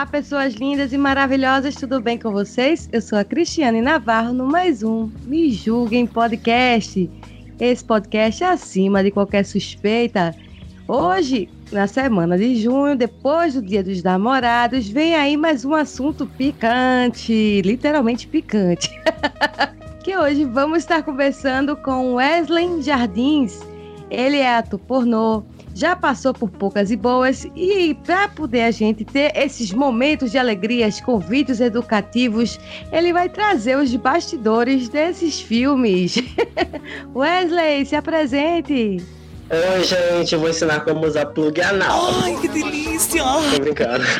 Olá, pessoas lindas e maravilhosas, tudo bem com vocês? Eu sou a Cristiane Navarro no mais um Me Julguem Podcast. Esse podcast é acima de qualquer suspeita. Hoje, na semana de junho, depois do Dia dos Namorados, vem aí mais um assunto picante, literalmente picante. que hoje vamos estar conversando com Wesley Jardins. Ele é ator pornô, já passou por poucas e boas e para poder a gente ter esses momentos de alegrias com vídeos educativos, ele vai trazer os bastidores desses filmes. Wesley, se apresente. Oi, gente, eu vou ensinar como usar plug anal. Ai, que delícia! Tô brincando.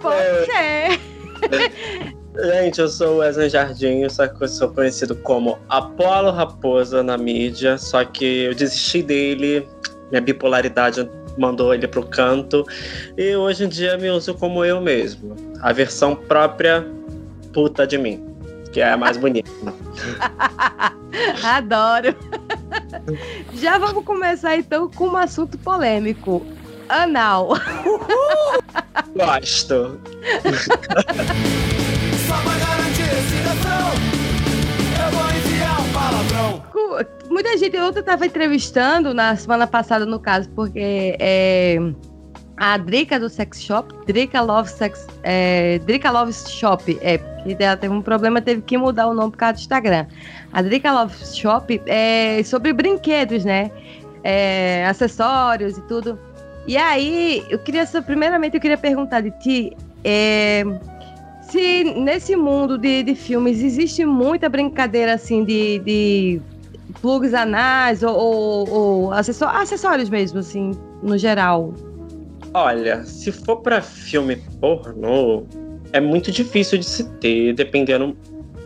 Pode ser. Gente, eu sou o Wesley Jardim, só que eu sou conhecido como Apolo Raposa na mídia, só que eu desisti dele, minha bipolaridade mandou ele pro canto, e hoje em dia me uso como eu mesmo, a versão própria puta de mim, que é a mais bonita. Adoro. Já vamos começar então com um assunto polêmico. Anal. Gosto. Só pra garantir eu vou um palavrão. Muita gente, eu estava entrevistando na semana passada, no caso, porque é, a Drica do Sex Shop, Drica Love Sex, é, Drica Love Shop, é, porque ela teve um problema, teve que mudar o nome por causa do Instagram. A Drica Love Shop é sobre brinquedos, né? É, acessórios e tudo. E aí, eu queria, primeiramente, eu queria perguntar de ti, é, se nesse mundo de, de filmes existe muita brincadeira assim de, de plugs anais ou, ou, ou acessó- acessórios mesmo, assim, no geral. Olha, se for pra filme pornô, é muito difícil de se ter, dependendo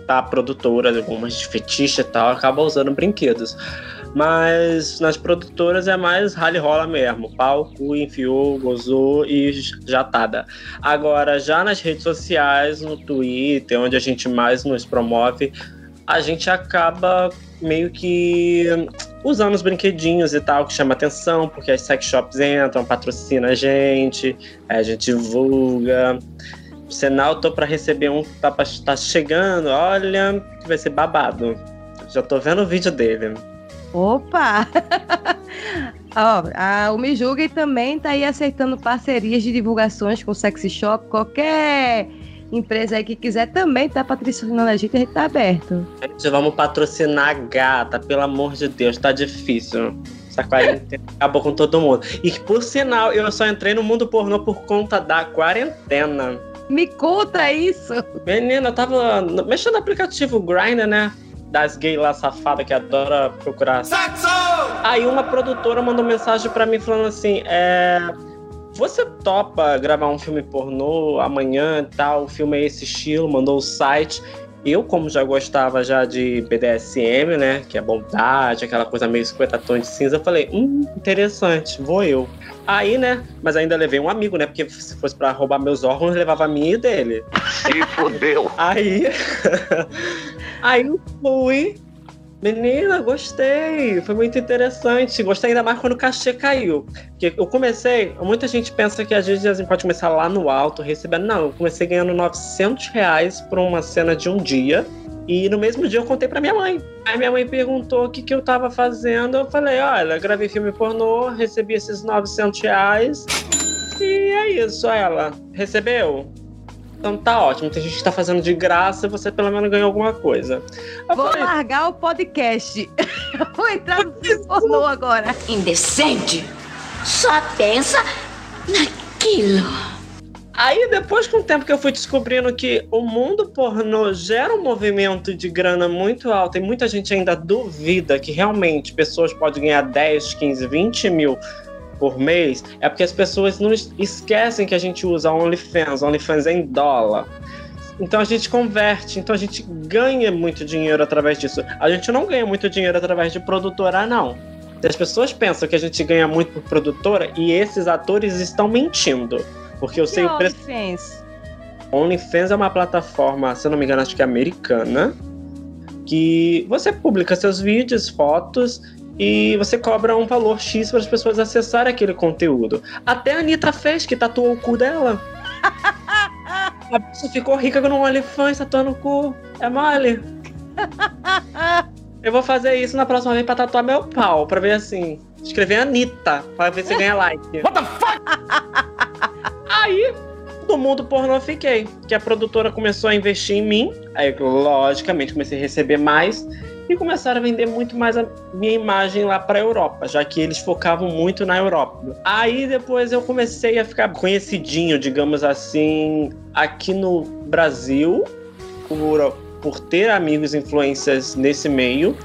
da produtora, algumas de fetiche e tal, acaba usando brinquedos. Mas nas produtoras é mais rally rola mesmo. Pau, cu, enfiou, gozou e jatada. Agora, já nas redes sociais, no Twitter, onde a gente mais nos promove, a gente acaba meio que usando os brinquedinhos e tal, que chama atenção, porque as sex shops entram, patrocinam a gente, aí a gente divulga. Sinal, tô pra receber um que tá, tá chegando, olha, vai ser babado. Já tô vendo o vídeo dele. Opa! Ó, a, o Me Julguem também tá aí aceitando parcerias de divulgações com o Sexy Shop. Qualquer empresa aí que quiser também tá patrocinando a gente, a gente tá aberto. Gente, vamos patrocinar a gata, pelo amor de Deus, tá difícil. Essa quarentena acabou com todo mundo. E por sinal, eu só entrei no mundo pornô por conta da quarentena. Me conta isso! Menina, eu tava mexendo no aplicativo Grindr, né? Das gays lá safada que adora procurar. Sexo! Aí uma produtora mandou mensagem pra mim falando assim: é. Você topa gravar um filme pornô amanhã e tal? O filme é esse estilo, mandou o site. Eu, como já gostava já de BDSM, né? Que é bondade, aquela coisa meio 50 tons de cinza, eu falei, hum, interessante, vou eu. Aí, né? Mas ainda levei um amigo, né? Porque se fosse pra roubar meus órgãos, levava a minha e dele. Se fudeu. Aí. aí eu fui. Menina, gostei. Foi muito interessante. Gostei ainda mais quando o cachê caiu. Porque eu comecei. Muita gente pensa que a gente pode começar lá no alto, recebendo. Não, eu comecei ganhando 900 reais por uma cena de um dia. E no mesmo dia eu contei pra minha mãe. Aí minha mãe perguntou o que, que eu tava fazendo. Eu falei: olha, gravei filme pornô, recebi esses 900 reais. E é isso, ela. Recebeu? Então tá ótimo. Tem gente que tá fazendo de graça e você pelo menos ganhou alguma coisa. Eu Vou falei, largar o podcast. Vou entrar no pornô agora. Indecente. Só pensa naquilo. Aí, depois com o tempo que eu fui descobrindo que o mundo pornô gera um movimento de grana muito alto e muita gente ainda duvida que realmente pessoas podem ganhar 10, 15, 20 mil por mês, é porque as pessoas não es- esquecem que a gente usa OnlyFans. OnlyFans é em dólar. Então a gente converte, então a gente ganha muito dinheiro através disso. A gente não ganha muito dinheiro através de produtora, não. As pessoas pensam que a gente ganha muito por produtora e esses atores estão mentindo. Porque eu Que sei o preço. OnlyFans? OnlyFans é uma plataforma, se eu não me engano, acho que é americana, que você publica seus vídeos, fotos e você cobra um valor X para as pessoas acessarem aquele conteúdo. Até a Anitta fez, que tatuou o cu dela. A pessoa ficou rica no OnlyFans tatuando o cu. É mole. Eu vou fazer isso na próxima vez pra tatuar meu pau, pra ver assim. Escrever Anitta, pra ver se ganha like. What the fuck? Aí, do mundo pornô eu fiquei. Que a produtora começou a investir em mim. Aí, logicamente, comecei a receber mais. E começaram a vender muito mais a minha imagem lá pra Europa, já que eles focavam muito na Europa. Aí depois eu comecei a ficar conhecidinho, digamos assim, aqui no Brasil, por, por ter amigos influências nesse meio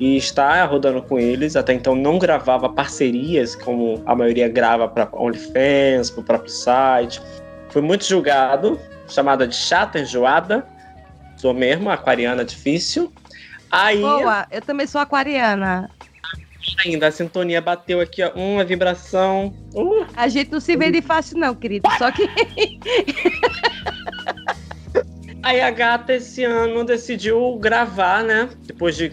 e estar rodando com eles. Até então não gravava parcerias, como a maioria grava para OnlyFans, para o próprio site. Fui muito julgado, chamada de chata, enjoada. Sou mesmo, aquariana difícil. Aí, Boa, eu também sou aquariana. ainda, a sintonia bateu aqui, ó, uma vibração. Uh, A gente não se vende fácil, não, querido. Só que Aí a gata esse ano decidiu gravar, né? Depois de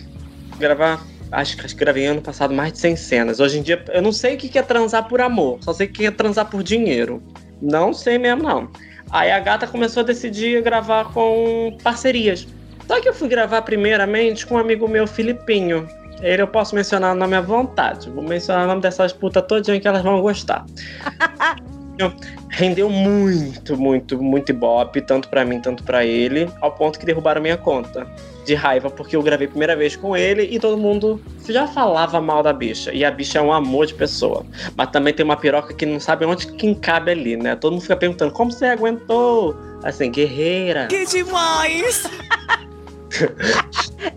gravar, acho, que- acho que gravei ano passado mais de 100 cenas. Hoje em dia, eu não sei o que que é transar por amor, só sei o que é transar por dinheiro. Não sei mesmo, não. Aí a gata começou a decidir gravar com parcerias. Só que eu fui gravar primeiramente com um amigo meu, Filipinho. Ele eu posso mencionar o nome à vontade. Vou mencionar o nome dessas putas todinha que elas vão gostar. Rendeu muito, muito, muito ibope, tanto pra mim, tanto pra ele, ao ponto que derrubaram minha conta. De raiva, porque eu gravei a primeira vez com ele e todo mundo já falava mal da bicha. E a bicha é um amor de pessoa. Mas também tem uma piroca que não sabe onde quem cabe ali, né? Todo mundo fica perguntando, como você aguentou? Assim, guerreira. Que demais!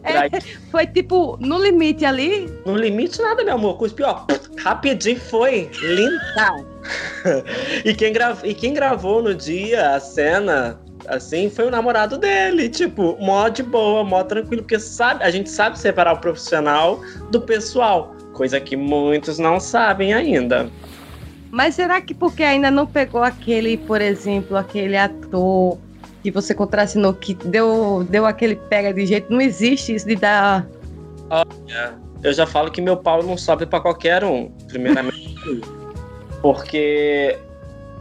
Trai- foi tipo no limite ali. No limite nada, meu amor. Cuspiu, ó. Rapidinho foi. Linda. e, quem e quem gravou no dia a cena, assim, foi o namorado dele. Tipo, mó de boa, mó tranquilo. Porque sabe, a gente sabe separar o profissional do pessoal. Coisa que muitos não sabem ainda. Mas será que porque ainda não pegou aquele, por exemplo, aquele ator que você contracenou que deu, deu aquele pega de jeito? Não existe isso de dar. Eu já falo que meu pau não sobe pra qualquer um, primeiramente. porque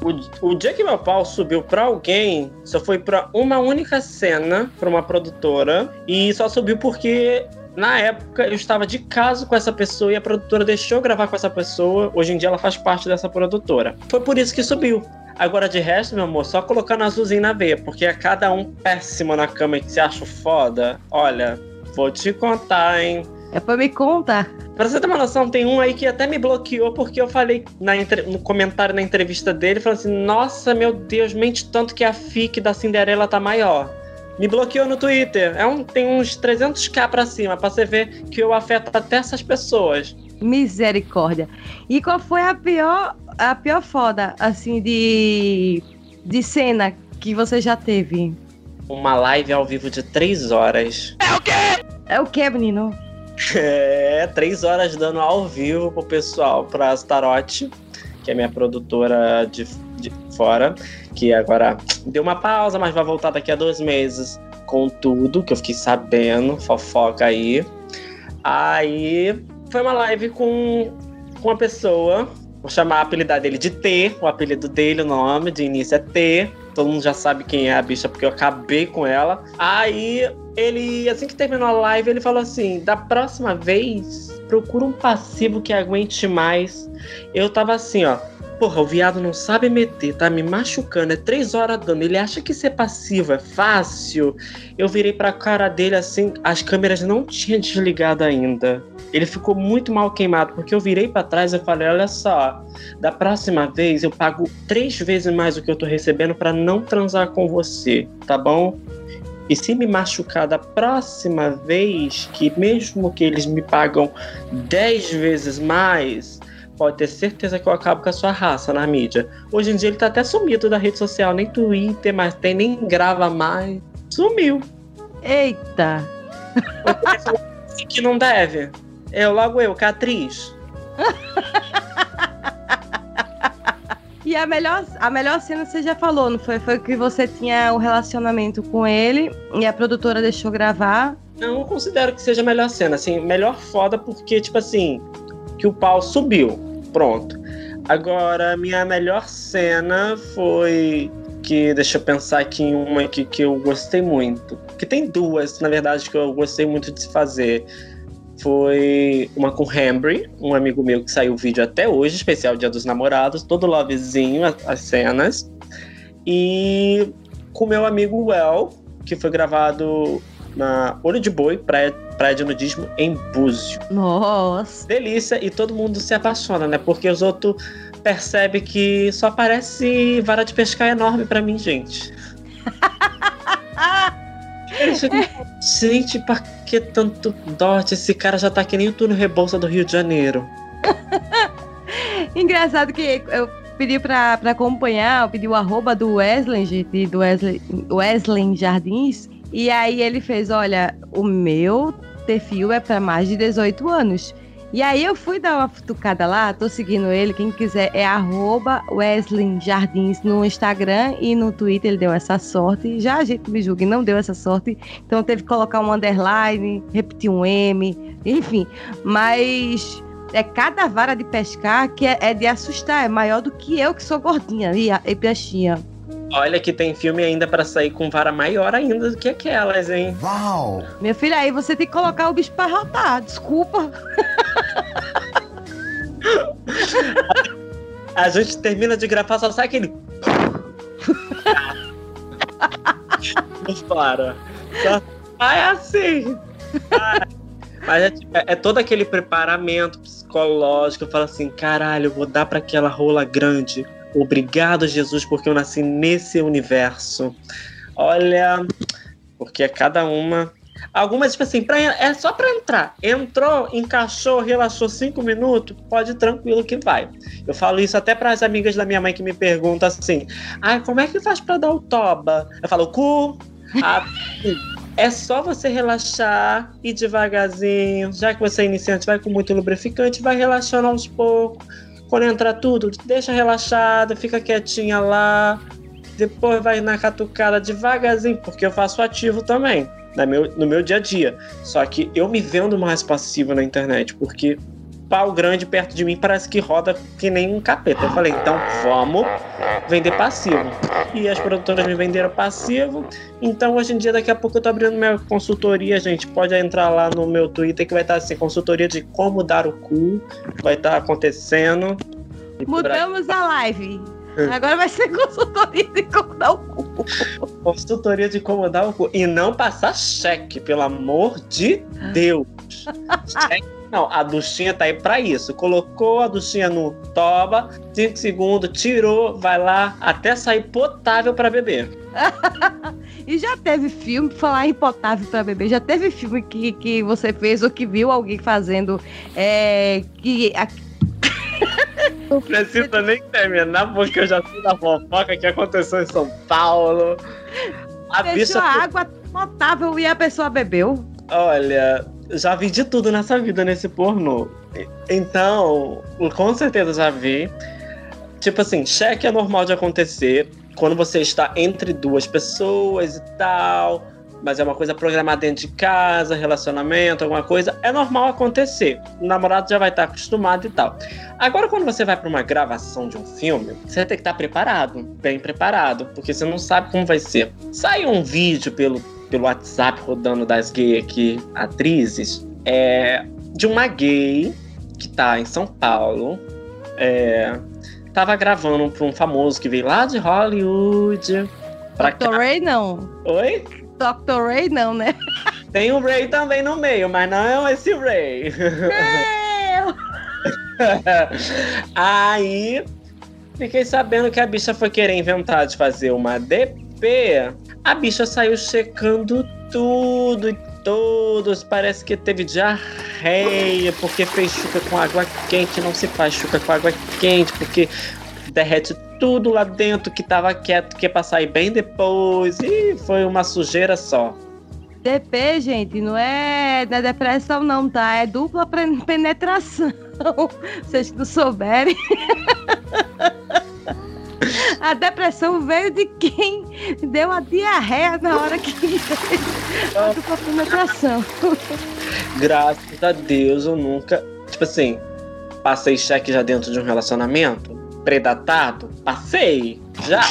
o, o dia que meu pau subiu pra alguém, só foi pra uma única cena, pra uma produtora, e só subiu porque na época eu estava de caso com essa pessoa e a produtora deixou gravar com essa pessoa. Hoje em dia ela faz parte dessa produtora. Foi por isso que subiu. Agora, de resto, meu amor, só colocando azulzinho na veia, porque a cada um péssimo na cama e que se acha foda, olha, vou te contar, hein? É pra me contar. Pra você ter uma noção, tem um aí que até me bloqueou porque eu falei na entre- no comentário na entrevista dele, falando assim, nossa, meu Deus, mente tanto que a fic da Cinderela tá maior. Me bloqueou no Twitter. É um, tem uns 300k pra cima, pra você ver que eu afeto até essas pessoas. Misericórdia. E qual foi a pior, a pior foda, assim, de, de cena que você já teve? Uma live ao vivo de 3 horas. É o que, menino? É, 3 horas dando ao vivo pro pessoal, pra Starote, que é minha produtora de, de fora, que agora deu uma pausa, mas vai voltar daqui a dois meses com tudo, que eu fiquei sabendo, fofoca aí. Aí foi uma live com, com uma pessoa, vou chamar a apelidar dele de T, o apelido dele, o nome de início é T. Todo mundo já sabe quem é a bicha, porque eu acabei com ela. Aí ele, assim que terminou a live, ele falou assim: da próxima vez, procura um passivo que aguente mais. Eu tava assim, ó. Porra, o viado não sabe meter, tá me machucando. É três horas dando. Ele acha que ser passivo é fácil. Eu virei pra cara dele assim, as câmeras não tinham desligado ainda. Ele ficou muito mal queimado, porque eu virei pra trás e falei: olha só, da próxima vez eu pago três vezes mais do que eu tô recebendo pra não transar com você, tá bom? E se me machucar da próxima vez, que mesmo que eles me pagam 10 vezes mais, pode ter certeza que eu acabo com a sua raça na mídia. Hoje em dia ele tá até sumido da rede social, nem Twitter mais tem, nem grava mais. Sumiu. Eita! que não deve. Eu, logo eu, Catriz. E a melhor, a melhor cena você já falou, não foi? Foi que você tinha um relacionamento com ele e a produtora deixou gravar. Não, considero que seja a melhor cena, assim, melhor foda porque, tipo assim, que o pau subiu. Pronto. Agora, minha melhor cena foi que, deixa eu pensar aqui em uma aqui que eu gostei muito. Que tem duas, na verdade, que eu gostei muito de se fazer. Foi uma com Hembry, um amigo meu que saiu o vídeo até hoje, especial Dia dos Namorados, todo lovezinho as, as cenas. E com meu amigo Well, que foi gravado na Olho de Boi, praia, praia de nudismo em Búzio. Nossa! Delícia, e todo mundo se apaixona, né? Porque os outros percebem que só parece vara de pescar enorme pra mim, gente. gente, pra que tanto dote? Esse cara já tá que nem o Túnel Rebouça do Rio de Janeiro. Engraçado que eu pedi pra, pra acompanhar, eu pedi o arroba do Wesley, do Wesley, Wesley Jardins. E aí ele fez: olha, o meu perfil é para mais de 18 anos. E aí eu fui dar uma futucada lá, tô seguindo ele, quem quiser é arroba no Instagram e no Twitter ele deu essa sorte. Já a gente me julga, não deu essa sorte, então teve que colocar um underline, repetir um M, enfim. Mas é cada vara de pescar que é, é de assustar, é maior do que eu que sou gordinha e, e peixinha. Olha que tem filme ainda pra sair com vara maior ainda do que aquelas, hein? Uau! Meu filho, aí você tem que colocar o bicho pra rotar, desculpa. A gente termina de gravar, só sai aquele. Não para. Só vai assim. Vai. Mas é, tipo, é todo aquele preparamento psicológico. Eu falo assim: caralho, eu vou dar pra aquela rola grande. Obrigado, Jesus, porque eu nasci nesse universo. Olha, porque é cada uma. Algumas, tipo assim, pra, é só pra entrar. Entrou, encaixou, relaxou cinco minutos, pode tranquilo que vai. Eu falo isso até para as amigas da minha mãe que me perguntam assim: ah, como é que faz para dar o toba? Eu falo, cu. Ah, é só você relaxar e devagarzinho. Já que você é iniciante, vai com muito lubrificante, vai relaxando aos poucos. Quando entrar tudo, deixa relaxada, fica quietinha lá. Depois vai na catucada devagarzinho, porque eu faço ativo também no meu, no meu dia a dia. Só que eu me vendo mais passivo na internet, porque pau grande perto de mim parece que roda que nem um capeta. Eu falei, então vamos vender passivo. E as produtoras me venderam passivo. Então hoje em dia, daqui a pouco eu tô abrindo minha consultoria, gente. Pode entrar lá no meu Twitter que vai estar assim, consultoria de como dar o cu. Vai estar acontecendo. Mudamos a live. Agora vai ser consultoria de como dar o cu. Consultoria de como dar o cu. E não passar cheque, pelo amor de Deus. cheque não, a duchinha tá aí pra isso. Colocou a duchinha no toba, 5 segundos, tirou, vai lá, até sair potável para beber. e já teve filme, pra falar em potável para beber, já teve filme que, que você fez ou que viu alguém fazendo é, que. A... Não precisa nem terminar, porque eu já sei da fofoca que aconteceu em São Paulo. A Deixou bicha... água potável e a pessoa bebeu. Olha, já vi de tudo nessa vida nesse pornô. Então, com certeza já vi. Tipo assim, cheque é normal de acontecer quando você está entre duas pessoas e tal, mas é uma coisa programada dentro de casa, relacionamento, alguma coisa, é normal acontecer. O namorado já vai estar acostumado e tal. Agora, quando você vai para uma gravação de um filme, você tem que estar preparado, bem preparado, porque você não sabe como vai ser. Sai um vídeo pelo pelo WhatsApp rodando das gays aqui, atrizes, é de uma gay que tá em São Paulo. É, tava gravando pra um famoso que veio lá de Hollywood. Dr. Cá. Ray não. Oi? Dr. Ray não, né? Tem o Ray também no meio, mas não é esse Ray. Meu! Aí fiquei sabendo que a bicha foi querer inventar de fazer uma DP a bicha saiu checando tudo e todos, parece que teve diarreia, porque fez chuca com água quente, não se faz chuca com água quente, porque derrete tudo lá dentro que tava quieto, que ia pra sair bem depois, e foi uma sujeira só. DP, gente, não é, não é depressão não, tá? É dupla penetração. Vocês que não souberem. A depressão veio de quem deu a diarreia na hora que fez a penetração. Graças a Deus eu nunca, tipo assim, passei cheque já dentro de um relacionamento predatado, passei, já,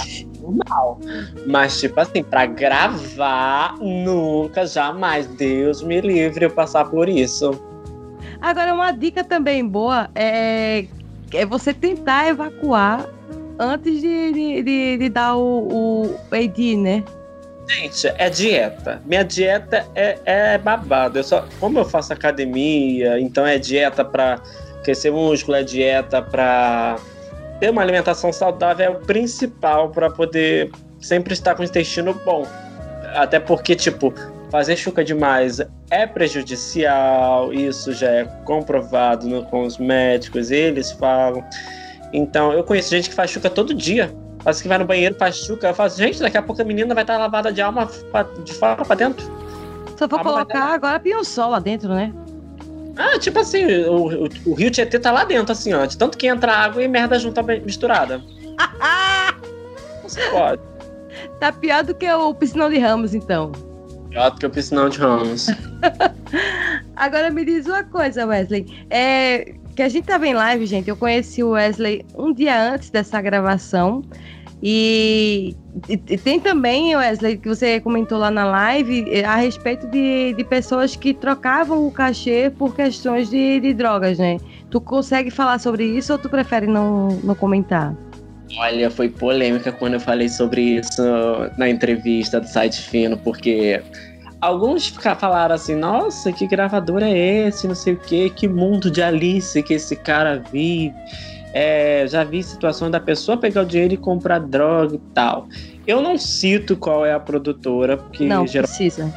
normal. Mas tipo assim, pra gravar, nunca, jamais, Deus me livre eu passar por isso. Agora, uma dica também boa é, é você tentar evacuar antes de, de, de- de dar o, o né? Gente, é dieta. Minha dieta é, é babado. Eu só, como eu faço academia, então é dieta pra crescer músculo, é dieta pra ter uma alimentação saudável, é o principal pra poder sempre estar com o intestino bom. Até porque, tipo, fazer chuca demais é prejudicial, isso já é comprovado no- com os médicos, eles falam. Então, eu conheço gente que faz chuca todo dia. Faz que vai no banheiro, faz chuca. Eu falo, gente, daqui a pouco a menina vai estar lavada de alma pra- de fora pra dentro. Só mas colocar agora pinhol lá dentro, né? Ah, tipo assim, o, o, o rio Tietê tá lá dentro, assim, ó. De tanto que entra água e merda junta misturada. Não se pode. Tá pior do que o piscinão de Ramos, então. Pior do que o piscinão de Ramos. Agora me diz uma coisa, Wesley. É, que a gente tava em live, gente. Eu conheci o Wesley um dia antes dessa gravação. E, e- tem também, Wesley, que você comentou lá na live, eh, a respeito de, de pessoas que trocavam o cachê por questões de, de drogas, né? Tu consegue falar sobre isso ou tu prefere não, não comentar? Olha, foi polêmica quando eu falei sobre isso na entrevista do site fino, porque alguns falaram assim, nossa, que gravador é esse, não sei o que, que mundo de Alice que esse cara vive. É, já vi situações da pessoa pegar o dinheiro e comprar droga e tal. Eu não cito qual é a produtora, porque não, geralmente precisa.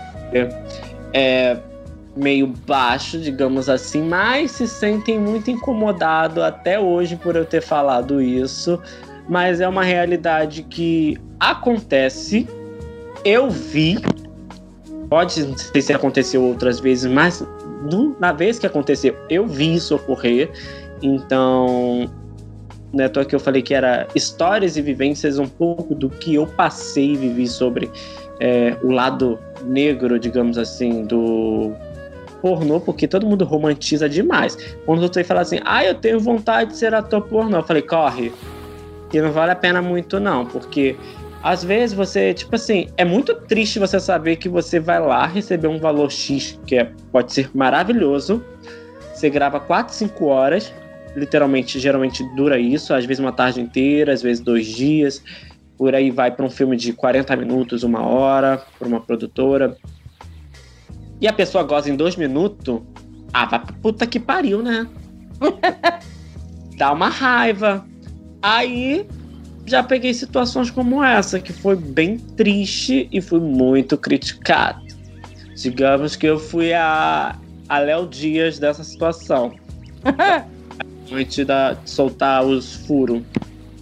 é meio baixo, digamos assim, mas se sentem muito incomodados até hoje por eu ter falado isso. Mas é uma realidade que acontece. Eu vi. Pode não sei se aconteceu outras vezes, mas na vez que aconteceu, eu vi isso ocorrer. Então, né, tô aqui eu falei que era histórias e vivências um pouco do que eu passei e vivi sobre é, o lado negro, digamos assim, do pornô, porque todo mundo romantiza demais. Quando eu falando assim, ah, eu tenho vontade de ser ator pornô, eu falei, corre, que não vale a pena muito não, porque às vezes você, tipo assim, é muito triste você saber que você vai lá receber um valor X, que é, pode ser maravilhoso, você grava 4, 5 horas, literalmente, geralmente dura isso, às vezes uma tarde inteira, às vezes dois dias, por aí vai para um filme de 40 minutos, uma hora, por uma produtora. E a pessoa goza em dois minutos, ah, vai pra puta que pariu, né? Dá uma raiva. Aí já peguei situações como essa, que foi bem triste e fui muito criticado. Digamos que eu fui a, a Léo Dias dessa situação. Antes de soltar os furos.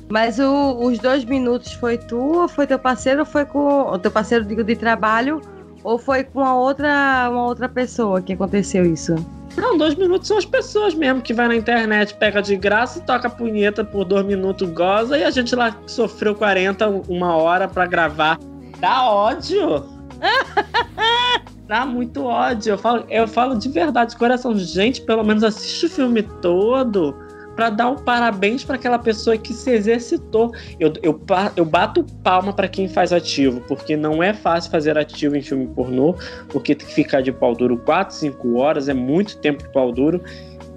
Mas o- os dois minutos foi tu ou foi teu parceiro ou foi com o teu parceiro digo de trabalho ou foi com a outra uma outra pessoa que aconteceu isso? Não, dois minutos são as pessoas mesmo que vai na internet, pega de graça e toca a punheta por dois minutos, goza, e a gente lá sofreu 40, uma hora pra gravar. Dá ódio! Dá muito ódio. Eu falo, eu falo de verdade, de coração. Gente, pelo menos assiste o filme todo pra dar um parabéns pra aquela pessoa que se exercitou. Eu, eu, eu bato palma pra quem faz ativo, porque não é fácil fazer ativo em filme pornô, porque tem que ficar de pau duro 4, 5 horas, é muito tempo de pau duro,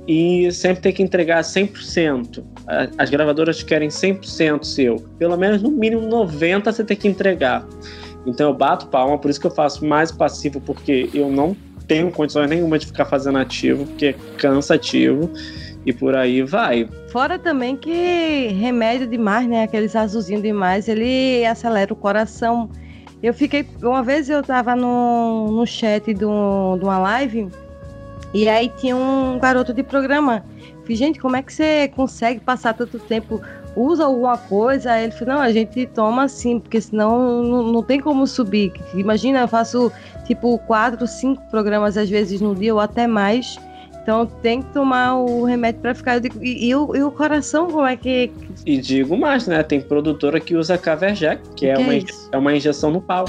e sempre tem que entregar 100%. A- As gravadoras querem 100% seu. Pelo menos no mínimo 90% você tem que entregar. Então eu bato palma, por isso que eu faço mais passivo, porque eu não tenho condições nenhuma de ficar fazendo ativo, porque é cansativo, e por aí vai. Fora também que remédio demais, né? Aqueles azulzinhos demais, ele acelera o coração. Eu fiquei. Uma vez eu tava no, no chat um, de uma live e aí tinha um garoto de programa. Falei, gente, como é que você consegue passar tanto tempo? Usa alguma coisa? Aí ele falou, não, a gente toma assim, porque senão não, não tem como subir. Imagina, eu faço tipo quatro, cinco programas às vezes no dia ou até mais. Então tem que tomar o remédio para ficar. Digo, e, e, o, e, o, coração, como é que. E digo mais, né? Tem produtora que usa Caverjack, que, que é, uma, é, é uma injeção no pau.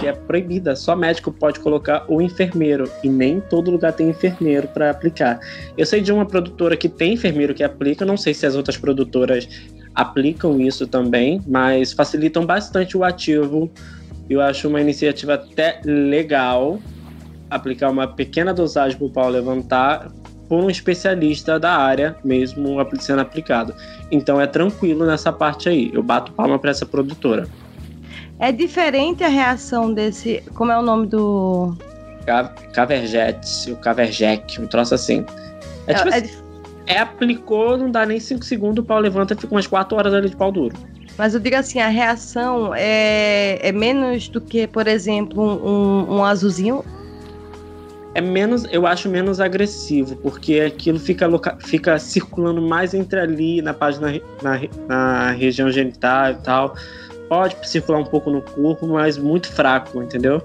que é proibida, só médico pode colocar o enfermeiro e nem todo lugar tem enfermeiro para aplicar. Eu sei de uma produtora que tem enfermeiro que aplica, não sei se as outras produtoras aplicam isso também, mas facilitam bastante o ativo eu acho uma iniciativa até legal aplicar uma pequena dosagem para o pau levantar por um especialista da área mesmo sendo aplicado. Então é tranquilo nessa parte aí. Eu bato palma para essa produtora. É diferente a reação desse. Como é o nome do. Caverjet, o Caverjack, um troço assim. É, tipo é, assim, é, é aplicou, não dá nem 5 segundos, o pau levanta e fica umas 4 horas ali de pau duro. Mas eu digo assim, a reação é, é menos do que, por exemplo, um, um azulzinho? É menos, eu acho menos agressivo, porque aquilo fica, fica circulando mais entre ali, na página, na, na região genital e tal. Pode circular um pouco no corpo, mas muito fraco, entendeu?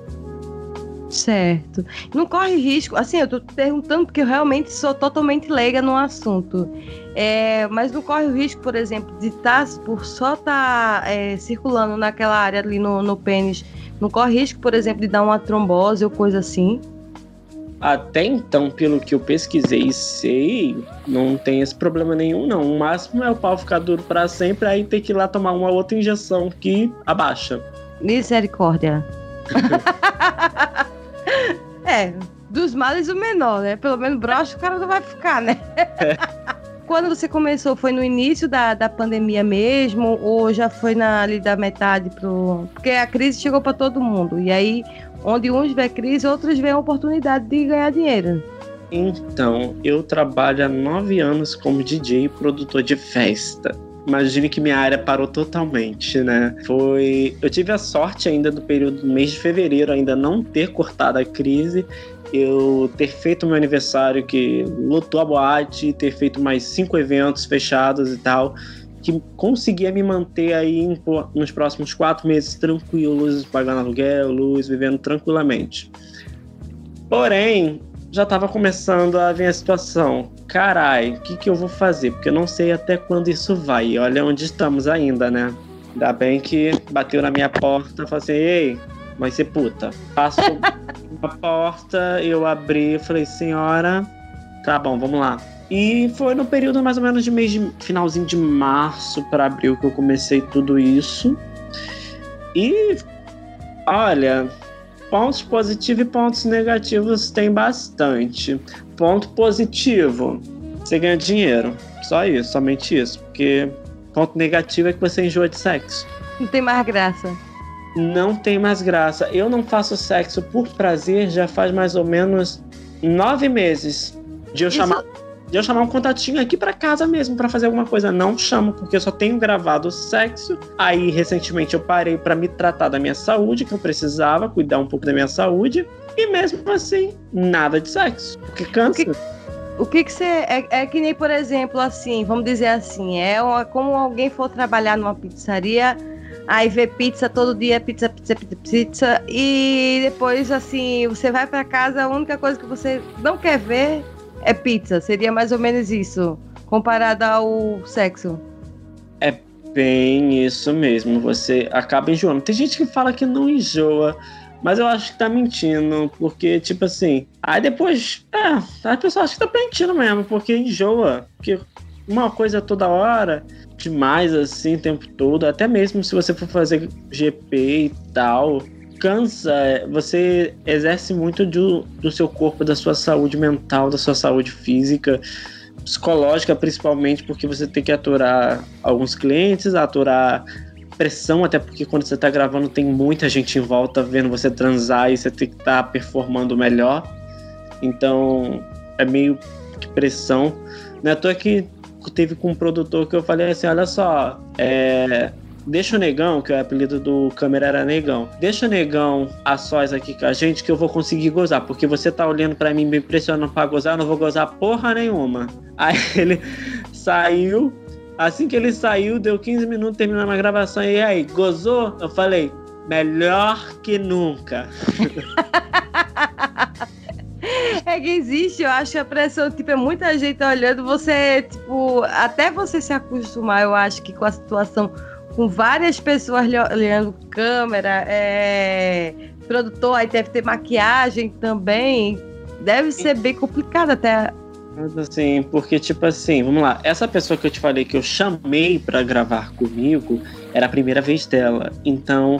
Certo. Não corre risco. Assim, eu tô perguntando porque eu realmente sou totalmente leiga no assunto. É, mas não corre o risco, por exemplo, de estar, tá, por só estar tá, é, circulando naquela área ali no, no pênis, não corre risco, por exemplo, de dar uma trombose ou coisa assim? Até então, pelo que eu pesquisei e sei, não tem esse problema nenhum, não. O máximo é o pau ficar duro para sempre, aí tem que ir lá tomar uma outra injeção que abaixa. Misericórdia. É, dos males o menor, né? Pelo menos broxa o cara não vai ficar, né? É. Quando você começou, foi no início da, da pandemia mesmo? Ou já foi na, ali da metade pro. Porque a crise chegou para todo mundo. E aí, onde uns vê crise, outros vê a oportunidade de ganhar dinheiro. Então, eu trabalho há nove anos como DJ e produtor de festa imagine que minha área parou totalmente, né? Foi. Eu tive a sorte ainda do período do mês de fevereiro ainda não ter cortado a crise. Eu ter feito meu aniversário que lotou a boate, ter feito mais cinco eventos fechados e tal, que conseguia me manter aí nos próximos quatro meses tranquilos, pagando aluguel, luz, vivendo tranquilamente. Porém, já estava começando a vir a situação. Carai, o que, que eu vou fazer? Porque eu não sei até quando isso vai. Olha onde estamos ainda, né? Ainda bem que bateu na minha porta e falou assim: ei, vai ser puta. Passo a porta, eu abri e falei: senhora, tá bom, vamos lá. E foi no período mais ou menos de mês de finalzinho de março para abril que eu comecei tudo isso. E olha, Pontos positivos e pontos negativos tem bastante. Ponto positivo, você ganha dinheiro. Só isso, somente isso. Porque ponto negativo é que você enjoa de sexo. Não tem mais graça. Não tem mais graça. Eu não faço sexo por prazer já faz mais ou menos nove meses de eu isso... chamar de eu chamar um contatinho aqui para casa mesmo para fazer alguma coisa. Não chamo, porque eu só tenho gravado sexo. Aí, recentemente, eu parei para me tratar da minha saúde, que eu precisava cuidar um pouco da minha saúde. E mesmo assim, nada de sexo. Porque cansa. O que que você. É, é, que nem, por exemplo, assim, vamos dizer assim, é como alguém for trabalhar numa pizzaria, aí vê pizza todo dia, pizza, pizza, pizza, pizza, e depois, assim, você vai para casa, a única coisa que você não quer ver é pizza. Seria mais ou menos isso, comparado ao sexo. É bem isso mesmo. Você acaba enjoando. Tem gente que fala que não enjoa. Mas eu acho que tá mentindo, porque, tipo assim. Aí depois. É, a pessoa acha que tá mentindo mesmo, porque enjoa. Porque uma coisa toda hora, demais assim, o tempo todo, até mesmo se você for fazer GP e tal, cansa, você exerce muito do, do seu corpo, da sua saúde mental, da sua saúde física, psicológica principalmente, porque você tem que aturar alguns clientes, aturar pressão, até porque quando você está gravando tem muita gente em volta vendo você transar e você tem que estar tá performando melhor. Então é meio que pressão. Não é à toa que teve com um produtor que eu falei assim: olha só, é, deixa o negão, que o apelido do câmera era negão, deixa o negão a sós aqui com a gente que eu vou conseguir gozar, porque você tá olhando para mim me impressionando pra gozar, eu não vou gozar porra nenhuma. Aí ele saiu, assim que ele saiu, deu 15 minutos, terminando a gravação, e aí, gozou? Eu falei, melhor que nunca. É que existe, eu acho que a pressão, tipo, é muita gente olhando, você, tipo, até você se acostumar, eu acho que com a situação, com várias pessoas olhando câmera, é, produtor, aí deve ter maquiagem também, deve ser bem complicado até. Assim, porque, tipo assim, vamos lá, essa pessoa que eu te falei que eu chamei para gravar comigo, era a primeira vez dela, então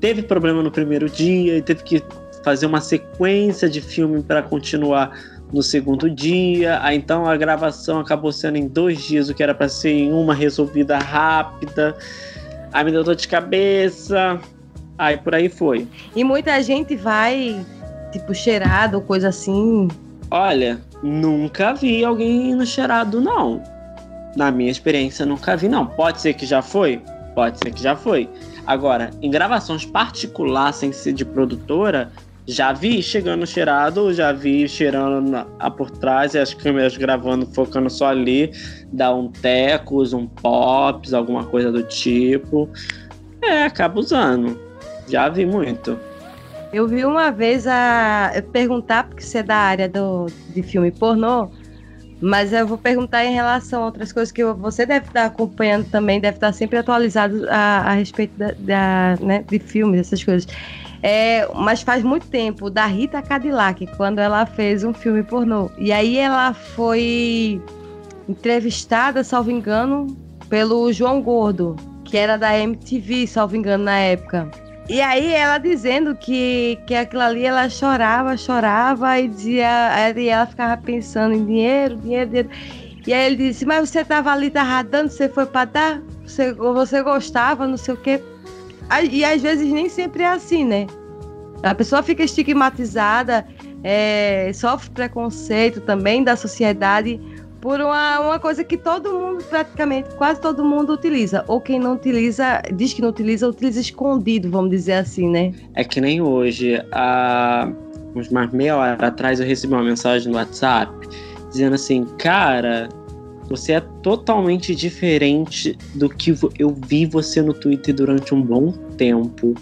teve problema no primeiro dia e teve que fazer uma sequência de filme para continuar no segundo dia. Aí então a gravação acabou sendo em dois dias, o que era para ser em uma resolvida rápida. Aí me deu dor de cabeça. Aí por aí foi. E muita gente vai, tipo, cheirado coisa assim. Olha, nunca vi alguém no cheirado, não. Na minha experiência, nunca vi, não. Pode ser que já foi? Pode ser que já foi. Agora, em gravações particulares, sem ser de produtora, já vi chegando cheirado, já vi cheirando na, a por trás e as câmeras gravando, focando só ali, dá um tecos, um pops, alguma coisa do tipo. É, acaba usando. Já vi muito. Eu vi uma vez a eu perguntar, porque você é da área do, de filme pornô, mas eu vou perguntar em relação a outras coisas que você deve estar acompanhando também, deve estar sempre atualizado a, a respeito da, da né, de filmes, essas coisas. É, mas faz muito tempo, da Rita Cadillac, quando ela fez um filme pornô. E aí ela foi entrevistada, salvo engano, pelo João Gordo, que era da MTV, salvo engano, na época. E aí ela dizendo que, que aquilo ali ela chorava, chorava e dizia, e ela ficava pensando em dinheiro, dinheiro, dinheiro. E aí ele disse, mas você tava ali, tava dando, você foi para dar? Você, você gostava, não sei o quê. E às vezes nem sempre é assim, né? A pessoa fica estigmatizada, é, sofre preconceito também da sociedade por uma, uma coisa que todo mundo, praticamente, quase todo mundo utiliza. Ou quem não utiliza, diz que não utiliza, utiliza escondido, vamos dizer assim, né? É que nem hoje, há uns mais meia hora atrás, eu recebi uma mensagem no WhatsApp dizendo assim, cara, você é totalmente diferente do que eu vi você no Twitter durante um bom tempo.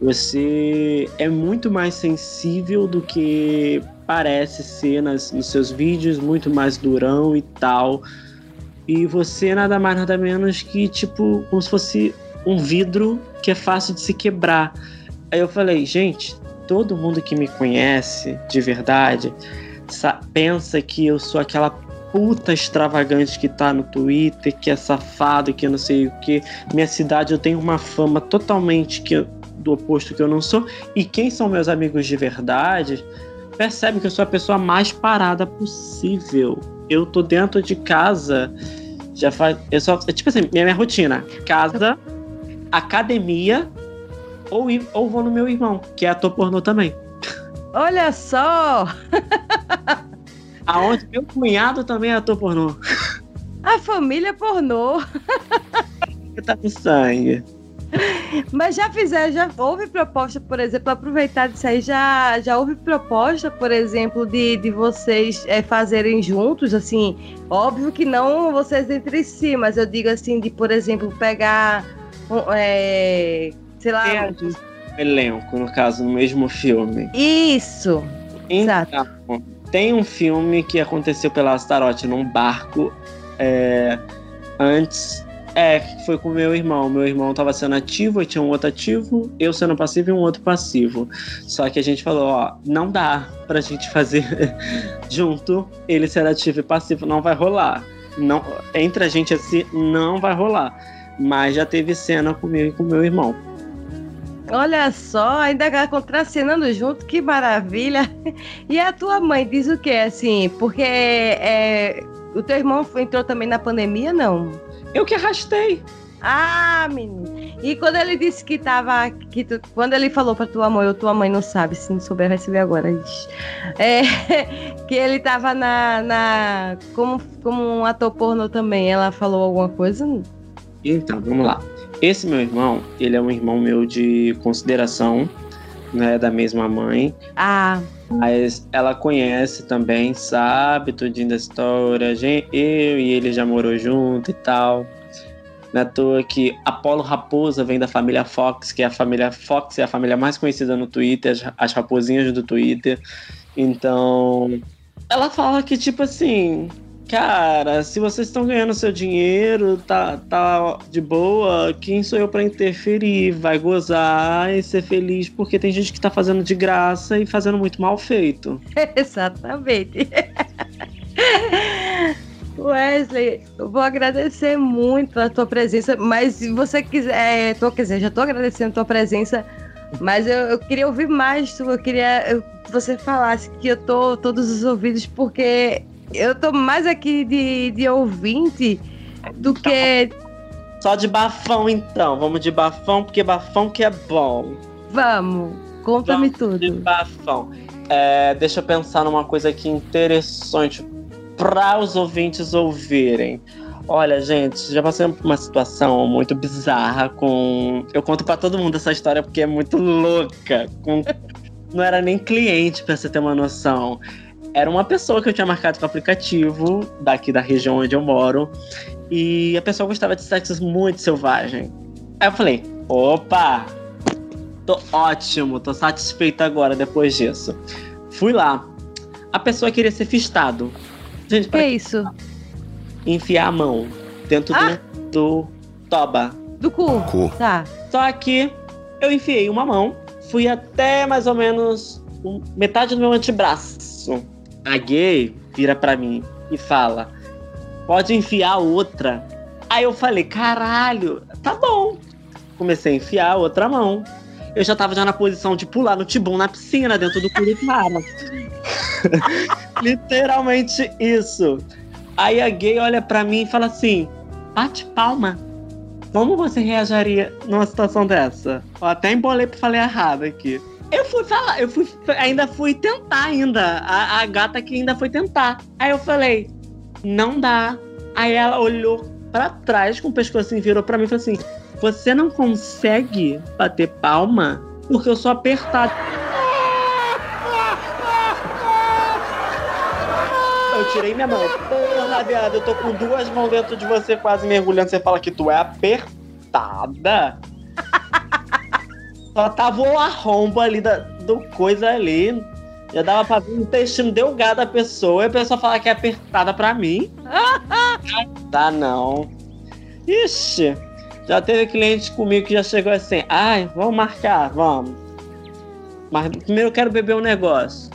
Você é muito mais sensível do que parece ser nas, nos seus vídeos, muito mais durão e tal. E você nada mais, nada menos que, tipo, como se fosse um vidro que é fácil de se quebrar. Aí eu falei, gente, todo mundo que me conhece de verdade pensa que eu sou aquela puta extravagante que tá no Twitter, que é safado, que eu não sei o que. Minha cidade eu tenho uma fama totalmente que, do oposto que eu não sou. E quem são meus amigos de verdade percebe que eu sou a pessoa mais parada possível. Eu tô dentro de casa, já faz. Eu só. É tipo assim, minha, minha rotina: casa, academia, ou, ou vou no meu irmão, que é ator pornô também. Olha só! Aonde meu cunhado também é ator pornô. A família pornô. tá no sangue. Mas já fizeram, já houve proposta, por exemplo, aproveitar disso aí, já, já houve proposta, por exemplo, de, de vocês é, fazerem juntos, assim, óbvio que não vocês entre si, mas eu digo assim, de, por exemplo, pegar, é, sei lá... É, elenco, no caso, no mesmo filme. Isso, então, exato. Tem um filme que aconteceu pela Astarote num barco é, antes é, foi com meu irmão. Meu irmão tava sendo ativo e tinha um outro ativo, eu sendo passivo e um outro passivo. Só que a gente falou, ó, não dá pra gente fazer junto ele ser ativo e passivo, não vai rolar. Não, entre a gente assim, não vai rolar. Mas já teve cena comigo e com meu irmão. Olha só, ainda contracenando junto, que maravilha. E a tua mãe diz o que, assim? Porque é, o teu irmão entrou também na pandemia, não? Eu que arrastei. Ah, menino. E quando ele disse que tava. Que tu- quando ele falou pra tua mãe, ou tua mãe não sabe, se não souber, vai saber agora. É, que ele tava na. na como, como um ator pornô também. Ela falou alguma coisa? Então, vamos lá. Esse meu irmão, ele é um irmão meu de consideração, né, da mesma mãe. Ah, Mas ela conhece também, sabe tudinho da história. Eu e ele já morou junto e tal. Não é toa que Apolo Raposa vem da família Fox, que é a família Fox é a família mais conhecida no Twitter, as, as raposinhas do Twitter. Então, ela fala que, tipo assim, cara, se vocês estão ganhando seu dinheiro, tá, tá de boa, quem sou eu pra interferir? Vai gozar e ser feliz, porque tem gente que tá fazendo de graça e fazendo muito mal feito. exatamente. Wesley, eu vou agradecer muito a tua presença, mas se você quiser, é, tô, quer dizer, já tô agradecendo a tua presença, mas eu, eu queria ouvir mais tu, eu queria que você falasse que eu tô todos os ouvidos, porque eu tô mais aqui de, de ouvinte do que Só de bafão, então. Vamos de bafão, porque bafão que é bom. vamos, conta-me Vamos De tudo. bafão. É, deixa eu pensar numa coisa aqui interessante para os ouvintes ouvirem. Olha, gente, já passei por uma situação muito bizarra com. Eu conto pra todo mundo essa história porque é muito louca. Com... Não era nem cliente, pra você ter uma noção. Era uma pessoa que eu tinha marcado com o aplicativo daqui da região onde eu moro. E a pessoa gostava de sexo muito selvagem. Aí eu falei: opa, tô ótimo, tô satisfeito agora depois disso. Fui lá. A pessoa queria ser fistado. Gente, Que isso? enfiar a mão dentro Ah! do, do toba. Do cu. Cu. Tá. Só que eu enfiei uma mão, fui até mais ou menos metade do meu antebraço. A gay vira pra mim e fala: pode enfiar outra. Aí eu falei: caralho, tá bom. Comecei a enfiar outra mão. Eu já tava já na posição de pular no tibum na piscina dentro do cu do cara. Literalmente isso. Aí a gay olha pra mim e fala assim: bate palma. Como você reagiria numa situação dessa? Eu até embolei pra falar errado aqui. Eu fui falar, eu fui, ainda fui tentar ainda. A, a gata que ainda foi tentar. Aí eu falei, não dá. Aí ela olhou pra trás com o pescocinho, virou pra mim e falou assim: Você não consegue bater palma? Porque eu sou apertado. Eu tirei minha mão. Porra, viado, eu tô com duas mãos dentro de você, quase mergulhando. Você fala que tu é apertada. Só tava o arrombo ali da, do coisa ali. Já dava pra ver o intestino delgado da pessoa. E a pessoa fala que é apertada pra mim. Tá não. Ixi, já teve cliente comigo que já chegou assim. Ai, vamos marcar, vamos. Mas primeiro eu quero beber um negócio.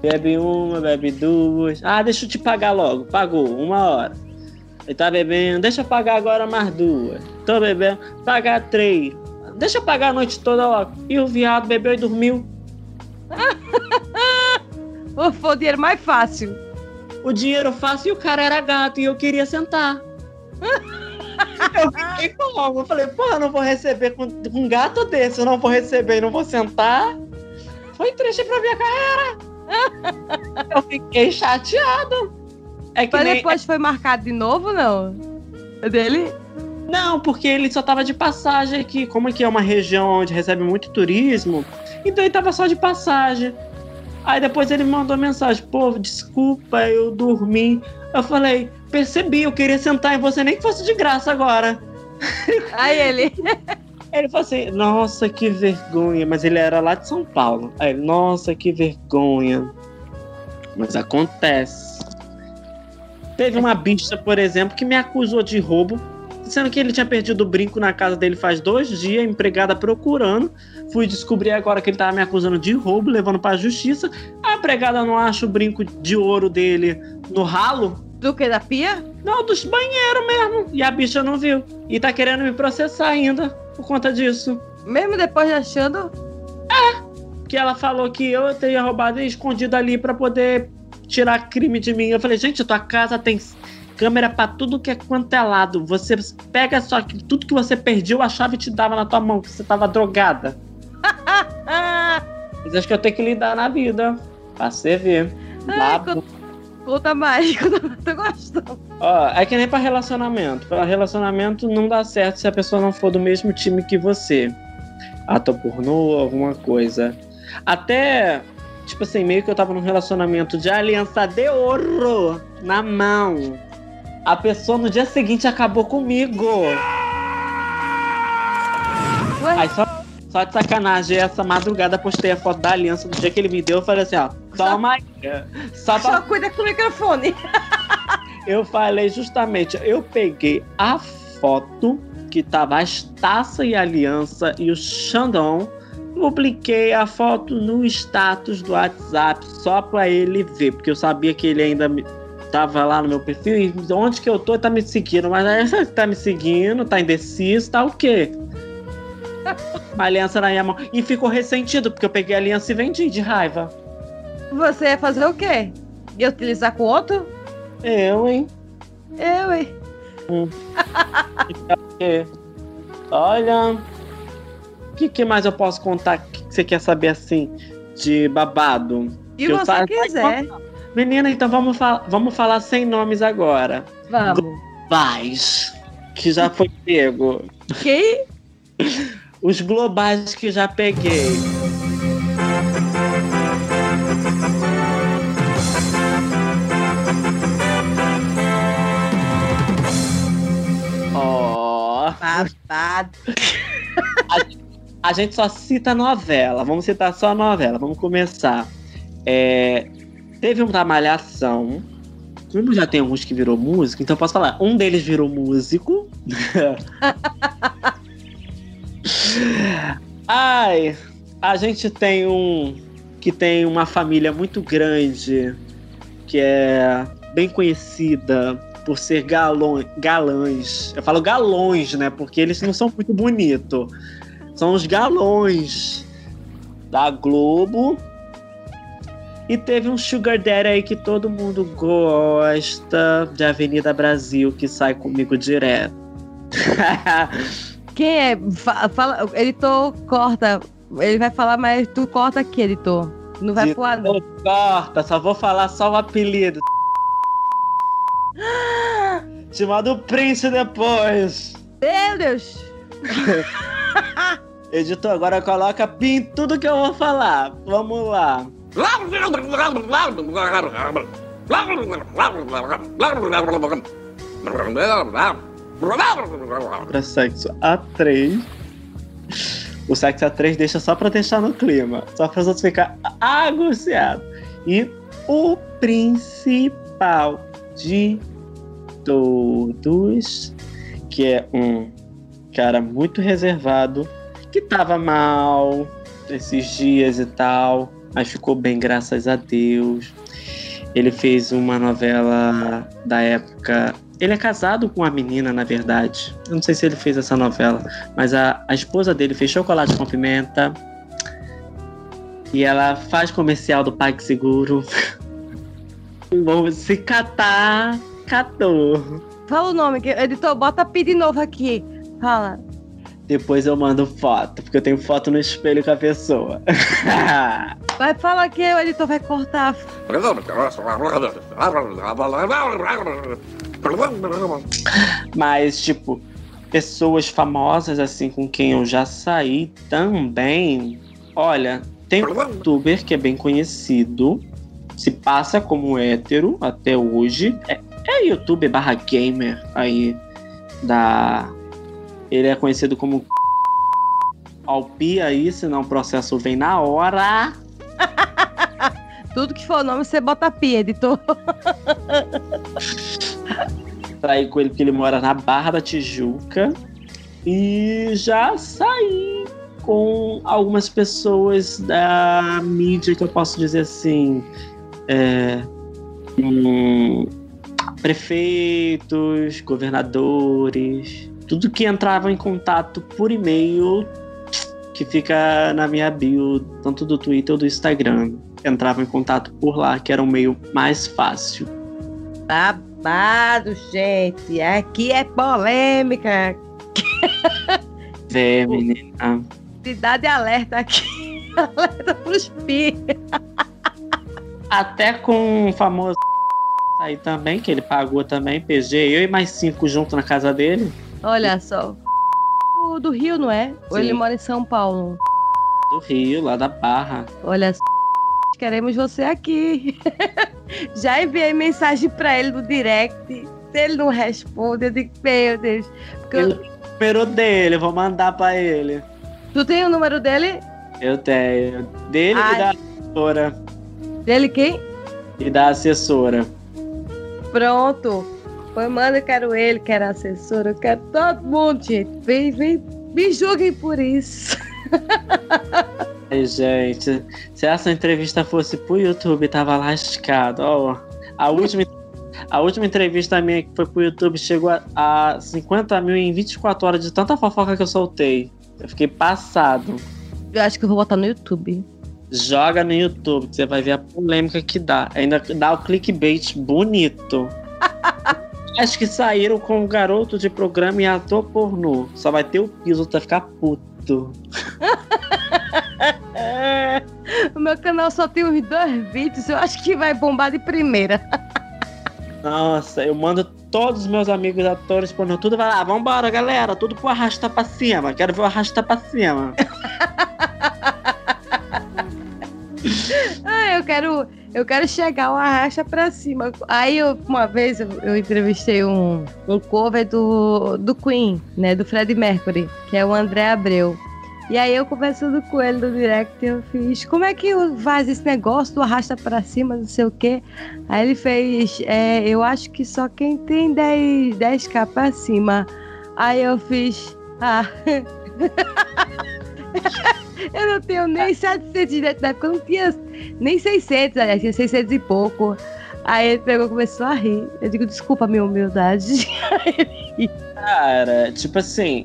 Bebe uma, bebe duas. Ah, deixa eu te pagar logo. Pagou, uma hora. Ele tá bebendo, deixa eu pagar agora mais duas. Tô bebendo, pagar três. Deixa eu pagar a noite toda logo. E o viado bebeu e dormiu. Foi o dinheiro mais fácil. O dinheiro fácil e o cara era gato e eu queria sentar. eu fiquei como? Eu falei, porra, eu não vou receber com, um gato desse, eu não vou receber e não vou sentar. Foi triste pra minha carreira. eu fiquei chateado. É que Mas nem- depois foi marcado de novo, não? É dele? Não, porque ele só tava de passagem aqui. Como aqui é uma região onde recebe muito turismo, então ele tava só de passagem. Aí depois ele mandou mensagem: pô, desculpa, eu dormi. Eu falei: percebi, eu queria sentar em você, nem que fosse de graça agora. Aí ele. Ele falou assim: nossa, que vergonha. Mas ele era lá de São Paulo. Aí nossa, que vergonha. Mas acontece. Teve uma bicha, por exemplo, que me acusou de roubo, sendo que ele tinha perdido o brinco na casa dele faz dois dias, empregada procurando. Fui descobrir agora que ele tava me acusando de roubo, levando pra justiça. A empregada não acha o brinco de ouro dele no ralo. Do que? Da pia? Não, dos banheiros mesmo. E a bicha não viu. E tá querendo me processar ainda por conta disso. Mesmo depois de achando. que ela falou que eu teria roubado e escondido ali pra poder tirar crime de mim. Eu falei, gente, tua casa tem câmera pra tudo que é quanto é lado. Você pega só que tudo que você perdeu, a chave te dava na tua mão, que você tava drogada. Mas acho que eu tenho que lidar na vida. Pra você ver. Lá- conta, mais, conta mais, gostando. Ó, é que nem pra relacionamento. Pra relacionamento não dá certo se a pessoa não for do mesmo time que você. Ator pornô, alguma coisa. Até, tipo assim, meio que eu tava num relacionamento de aliança de ouro na mão. A pessoa no dia seguinte acabou comigo. Ué, Aí só, só de sacanagem, essa madrugada postei a foto da aliança do dia que ele me deu. Eu falei assim, ó, toma aí. Só pra só cuida com o microfone. Eu falei justamente, eu peguei a foto que tava as taças e a aliança e o Xandão, publiquei a foto no status do WhatsApp só pra ele ver, porque eu sabia que ele ainda me- tava lá no meu perfil e onde que eu tô tá me seguindo, mas aí você tá me seguindo, tá indeciso, tá o quê? Uma aliança na minha mão. E ficou ressentido, porque eu peguei a aliança e vendi de raiva. Você ia fazer o quê? Ia utilizar com outro? Eu, hein? Eu, hein? É. Olha. O que, que mais eu posso contar que você quer saber assim? De babado? E Eu você sa- quiser. Menina, então vamos, fa- vamos falar sem nomes agora. Vamos. Globais. Que já foi pego. Quem? Os globais que já peguei. Ó. Babado. A gente só cita novela. Vamos citar só novela. Vamos começar. É, teve uma malhação. Como já tem alguns que virou músico, então posso falar. Um deles virou músico. Ai, a gente tem um que tem uma família muito grande, que é bem conhecida por ser galão, galãs. Eu falo galões, né? Porque eles não são muito bonitos. São os galões da Globo. E teve um Sugar Daddy aí que todo mundo gosta de Avenida Brasil, que sai comigo direto. Quem é? Fa- Fala, editor, corta. Ele vai falar, mas tu corta aqui, editor. Não vai pro não. Ô, Corta, só vou falar só o apelido. Te mando o Prince depois. Meu Deus! Editor, agora coloca pin em tudo que eu vou falar. Vamos lá. Pra sexo A3. O sexo A3 deixa só pra deixar no clima. Só pra os outros ficar aguciados. E o principal de todos, que é um cara muito reservado, que tava mal esses dias e tal, mas ficou bem, graças a Deus. Ele fez uma novela da época. Ele é casado com uma menina, na verdade. Eu não sei se ele fez essa novela, mas a, a esposa dele fez chocolate com pimenta. E ela faz comercial do PagSeguro. Bom, se catar, catou. Fala o nome, editor, bota pi de novo aqui. Fala. Depois eu mando foto, porque eu tenho foto no espelho com a pessoa. Vai falar que o editor vai cortar. Mas, tipo, pessoas famosas, assim, com quem eu já saí também. Olha, tem um youtuber que é bem conhecido, se passa como hétero até hoje. É, é youtuber barra gamer aí da. Ele é conhecido como Alpi aí, senão o processo vem na hora. Tudo que for nome, você bota pi, editor. Saí com ele porque ele mora na Barra da Tijuca. E já saí com algumas pessoas da mídia que eu posso dizer assim. é, hum, prefeitos, governadores, tudo que entrava em contato por e-mail, que fica na minha bio, tanto do Twitter ou do Instagram. Entrava em contato por lá, que era um meio mais fácil. babado, gente. Aqui é polêmica. Vê, menina. Cidade alerta aqui. alerta pros filhos. Até com o famoso aí também, que ele pagou também, PG, eu e mais cinco junto na casa dele. Olha só. Do, do Rio, não é? Ou Sim. ele mora em São Paulo? Do Rio, lá da Barra. Olha só. Queremos você aqui. Já enviei mensagem pra ele no direct. Se ele não responde, eu digo, meu Deus. Porque eu- o número dele, eu vou mandar pra ele. Tu tem o número dele? Eu tenho. Dele Ai. e da assessora. Dele quem? E da assessora. Pronto. Foi, mano, eu quero ele, quero a assessora, eu quero todo mundo, gente. Vem, vem, me julguem por isso. Ai, gente, se essa entrevista fosse pro YouTube, tava lascado. Ó, a última, a última entrevista minha que foi pro YouTube chegou a, a 50 mil em 24 horas de tanta fofoca que eu soltei. Eu fiquei passado. Eu acho que eu vou botar no YouTube. Joga no YouTube, que você vai ver a polêmica que dá. Ainda dá o clickbait bonito. Acho que saíram com o garoto de programa e ator pornô. Só vai ter o piso, vai ficar puto. O meu canal só tem uns dois vídeos, eu acho que vai bombar de primeira. Nossa, eu mando todos os meus amigos atores pornô, tudo vai lá, vambora, galera, tudo pro arrasta pra cima. Quero ver o arrasta pra cima. Ah, eu quero, eu quero chegar uma racha pra cima. Aí eu, uma vez eu, eu entrevistei um, um cover do, do Queen, né? Do Fred Mercury, que é o André Abreu. E aí eu conversando com ele no direct, eu fiz, como é que faz esse negócio do arrasta pra cima, não sei o quê? Aí ele fez, é, eu acho que só quem tem 10, 10k pra cima. Aí eu fiz, ah. eu não tenho nem 700 de dentro da época, eu não tinha nem 600, aliás, tinha 600 e pouco. Aí ele pegou e começou a rir. Eu digo, desculpa a minha humildade. Cara, tipo assim,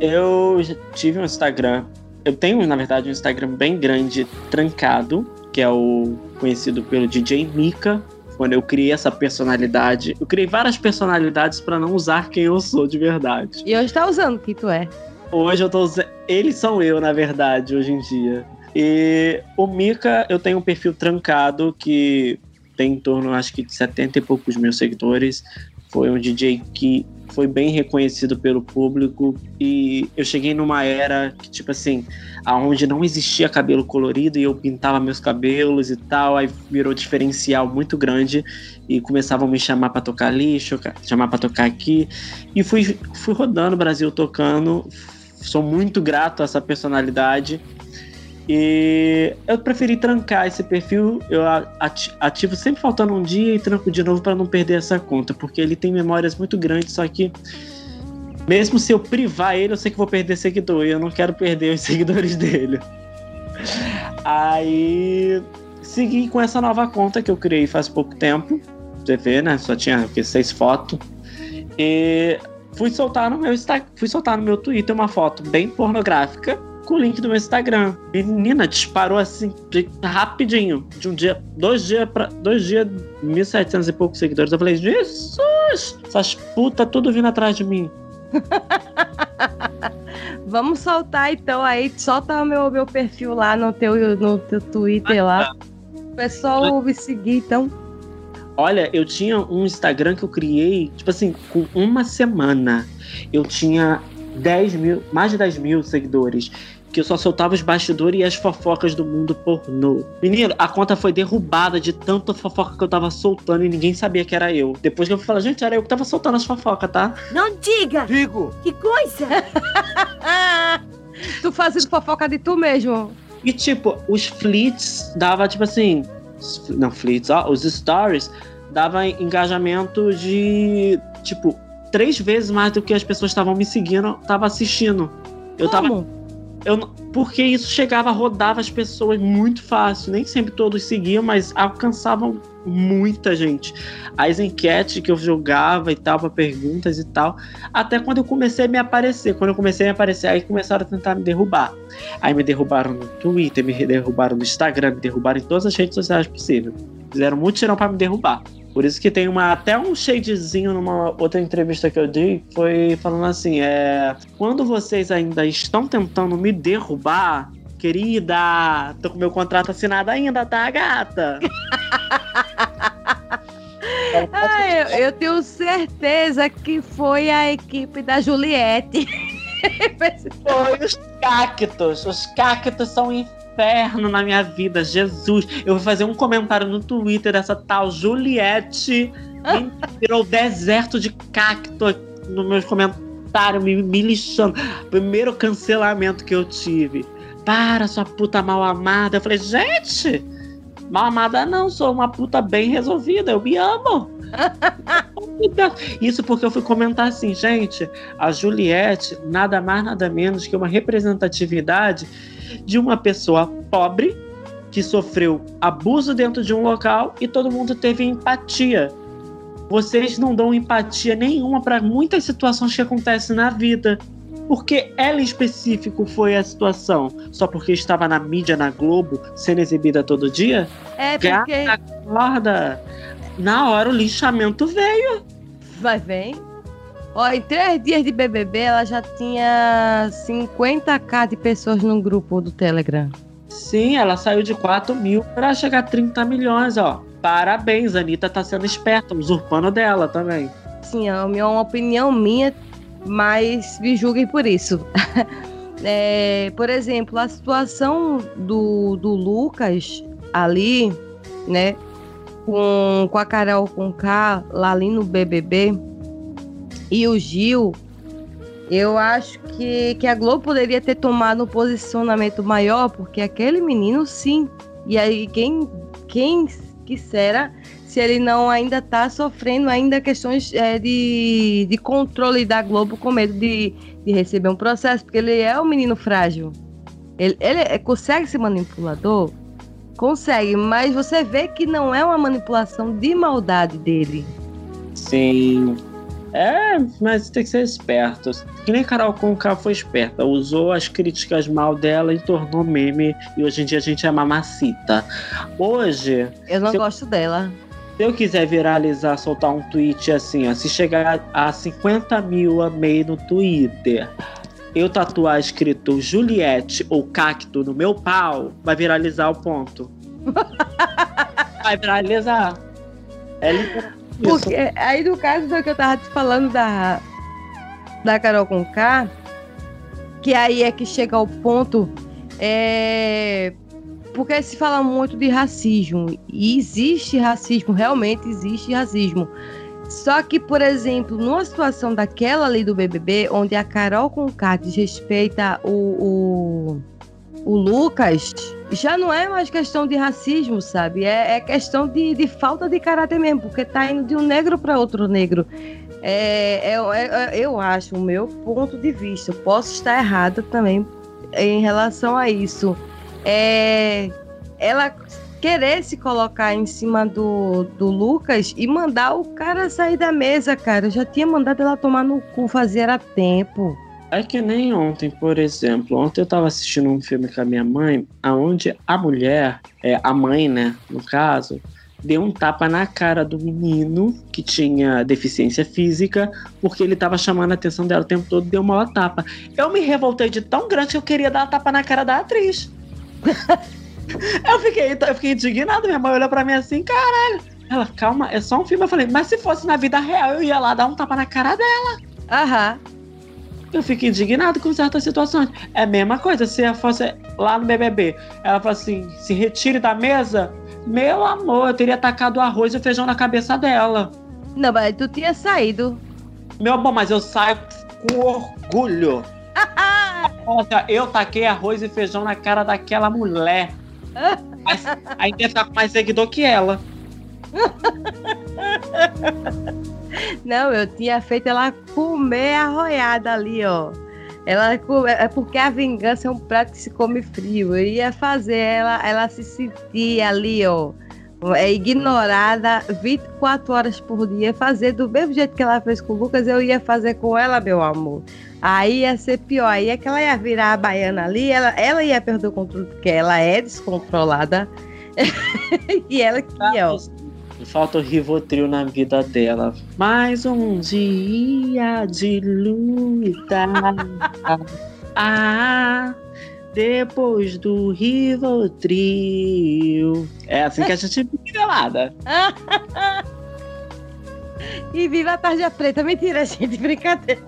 eu tive um Instagram. Eu tenho, na verdade, um Instagram bem grande, trancado, que é o conhecido pelo DJ Mika. Quando eu criei essa personalidade, eu criei várias personalidades pra não usar quem eu sou de verdade. E hoje tá usando quem tu é. Hoje eu tô. Eles são eu, na verdade, hoje em dia. E o Mika, eu tenho um perfil trancado que tem em torno, acho que, de 70 e poucos mil seguidores. Foi um DJ que foi bem reconhecido pelo público. E eu cheguei numa era que, tipo assim, aonde não existia cabelo colorido e eu pintava meus cabelos e tal. Aí virou diferencial muito grande. E começavam a me chamar pra tocar lixo, chamar pra tocar aqui. E fui, fui rodando o Brasil tocando. Sou muito grato a essa personalidade. E eu preferi trancar esse perfil. Eu ati- ativo sempre faltando um dia e tranco de novo para não perder essa conta, porque ele tem memórias muito grandes. Só que, mesmo se eu privar ele, eu sei que vou perder seguidor e eu não quero perder os seguidores dele. Aí, segui com essa nova conta que eu criei faz pouco tempo. Você vê, né? Só tinha seis fotos. E fui soltar no meu Insta- fui soltar no meu Twitter uma foto bem pornográfica com o link do meu Instagram. Menina, disparou assim de- rapidinho. De um dia, dois dias para dois dias, 1.700 e poucos seguidores. Eu falei, Jesus! Essas putas tudo vindo atrás de mim. Vamos soltar então aí. Solta o meu, meu perfil lá no teu, no teu Twitter lá. O pessoal me seguir, então. Olha, eu tinha um Instagram que eu criei, tipo assim, com uma semana. Eu tinha 10 mil, mais de 10 mil seguidores. Que eu só soltava os bastidores e as fofocas do mundo pornô. Menino, a conta foi derrubada de tanta fofoca que eu tava soltando e ninguém sabia que era eu. Depois que eu fui falar, gente, era eu que tava soltando as fofocas, tá? Não diga! Digo! Que coisa! tu fazendo fofoca de tu mesmo. E tipo, os flits dava tipo assim. Não, flits, ó, os stories dava engajamento de tipo três vezes mais do que as pessoas estavam me seguindo, tava assistindo. Eu tava. Como? Eu, não- porque isso chegava, rodava as pessoas muito fácil. Nem sempre todos seguiam, mas alcançavam muita gente. As enquetes que eu jogava e tal, para perguntas e tal. Até quando eu comecei a me aparecer. Quando eu comecei a me aparecer, aí começaram a tentar me derrubar. Aí me derrubaram no Twitter, me derrubaram no Instagram, me derrubaram em todas as redes sociais possíveis. Fizeram muito tirão para me derrubar. Por isso que tem uma, até um shadezinho numa outra entrevista que eu dei, foi falando assim, é, quando vocês ainda estão tentando me derrubar, querida, tô com meu contrato assinado ainda, tá, gata? Ah, eu, eu tenho certeza que foi a equipe da Juliette. Foi os cactos. Os cactos são inferno na minha vida. Jesus. Eu vou fazer um comentário no Twitter dessa tal Juliette. Virou deserto de cacto nos meus comentários, me, me lixando. Primeiro cancelamento que eu tive. Para, sua puta mal amada. Eu falei, gente, mal amada não, sou uma puta bem resolvida. Eu me amo. Isso porque eu fui comentar assim, gente, a Juliette nada mais nada menos que uma representatividade de uma pessoa pobre que sofreu abuso dentro de um local e todo mundo teve empatia. Vocês não dão empatia nenhuma para muitas situações que acontecem na vida. Porque ela em específico foi a situação? Só porque estava na mídia, na Globo, sendo exibida todo dia? É porque. Gata, acorda! Na hora o lixamento veio. Vai, vem. Ó, em três dias de BBB, ela já tinha 50k de pessoas no grupo do Telegram. Sim, ela saiu de 4 mil para chegar a 30 milhões, ó. Parabéns, a Anitta tá sendo esperta, usurpando dela também. Sim, é uma uma opinião minha, mas me julguem por isso. É, por exemplo, a situação do, do Lucas ali, né? Com, com a Carol com K lá ali no BBB e o Gil, eu acho que, que a Globo poderia ter tomado um posicionamento maior, porque aquele menino, sim. E aí, quem, quem quisera, se ele não ainda está sofrendo ainda questões é, de, de controle da Globo com medo de, de receber um processo, porque ele é um menino frágil. Ele, ele é- consegue ser manipulador? Consegue, mas você vê que não é uma manipulação de maldade dele. Sim. É, mas tem que ser esperto. Que nem Carol Conká foi esperta. Usou as críticas mal dela e tornou meme. E hoje em dia a gente é mamacita. Hoje, Eu não Se eu- gosto dela. se eu quiser viralizar, soltar um tweet assim, ó, se chegar a 50 mil amei no Twitter, eu tatuar escrito Juliette ou cacto no meu pau, vai viralizar o ponto. vai viralizar. É. Porque aí no caso do que eu tava te falando da, da Carol com K, que aí é que chega ao ponto, é, porque se fala muito de racismo, e existe racismo, realmente existe racismo. Só que, por exemplo, numa situação daquela ali do BBB, onde a Carol com K desrespeita o, o, o Lucas, já não é mais questão de racismo, sabe? É, é questão de, de falta de caráter mesmo, porque tá indo de um negro para outro negro. É, é- é- é- eu acho, o meu ponto de vista, posso estar errada também em relação a isso. É, ela querer se colocar em cima do, do Lucas e mandar o cara sair da mesa, cara. Eu já tinha mandado ela tomar no cu, fazia tempo. É que nem ontem, por exemplo. Ontem eu tava assistindo um filme com a minha mãe, aonde a mulher, é, a mãe, né, no caso, deu um tapa na cara do menino que tinha deficiência física, porque ele tava chamando a atenção dela o tempo todo, deu uma tapa. Eu me revoltei de tão grande que eu queria dar uma tapa na cara da atriz. eu, fiquei, eu fiquei indignado, minha mãe olhou pra mim assim, caralho. Ela, calma, é só um filme. Eu falei, mas se fosse na vida real, eu ia lá dar um tapa na cara dela. Aham. Eu fico indignado com certas situações. É a mesma coisa, se ela fosse lá no BBB, ela fala assim, se retire da mesa, meu amor, eu teria tacado arroz e o feijão na cabeça dela. Não, mas tu tinha saído. Meu amor, mas eu saio com orgulho. Ó, eu taquei arroz e feijão na cara daquela mulher. Mas ainda ficar com mais seguidor que ela. Não, eu tinha feito ela comer arroiada ali, ó. Ela é porque a vingança é um prato que se come frio. Eu ia fazer ela, ela se sentir ali, ó, é ignorada 24 horas por dia, fazer do mesmo jeito que ela fez com o Lucas, eu ia fazer com ela, meu amor. Aí ia ser pior, aí é que ela ia virar a baiana ali, ela, ela ia perder o controle, porque ela é descontrolada. e ela que, ó. Falta o Rivotril na vida dela. Mais um dia de luta. ah, depois do Rivotril. É assim que a gente fica pelada. E viva a tarja preta. Mentira, gente. Brincadeira.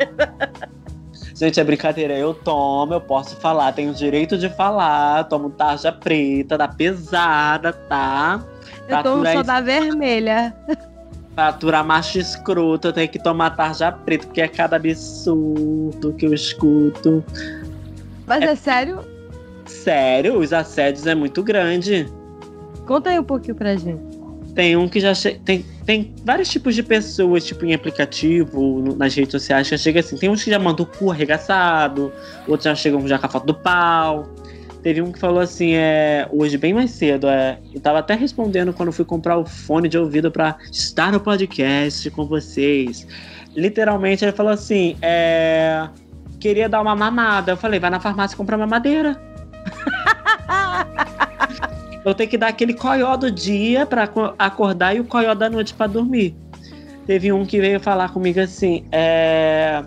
Gente, é brincadeira. Eu tomo, eu posso falar, tenho o direito de falar. Tomo tarja preta, da pesada, tá? Eu tomo só da vermelha. Pra aturar macho escroto, eu tenho que tomar tarja preta, porque é cada absurdo que eu escuto. Mas é sério? Sério, os assédios é muito grande. Conta aí um pouquinho pra gente. Tem um que já che... tem, tem vários tipos de pessoas, tipo em aplicativo, nas redes sociais, que chega assim. Tem uns que já mandam o cu arregaçado, outros já chegam já com a foto do pau. Teve um que falou assim, é, hoje bem mais cedo, é, eu tava até respondendo quando fui comprar o fone de ouvido pra estar no podcast com vocês. Literalmente ele falou assim, é, queria dar uma mamada. Eu falei, vai na farmácia comprar mamadeira. Eu tenho que dar aquele coió do dia aco- acordar e o coió da noite pra dormir. Teve um que veio falar comigo assim: é,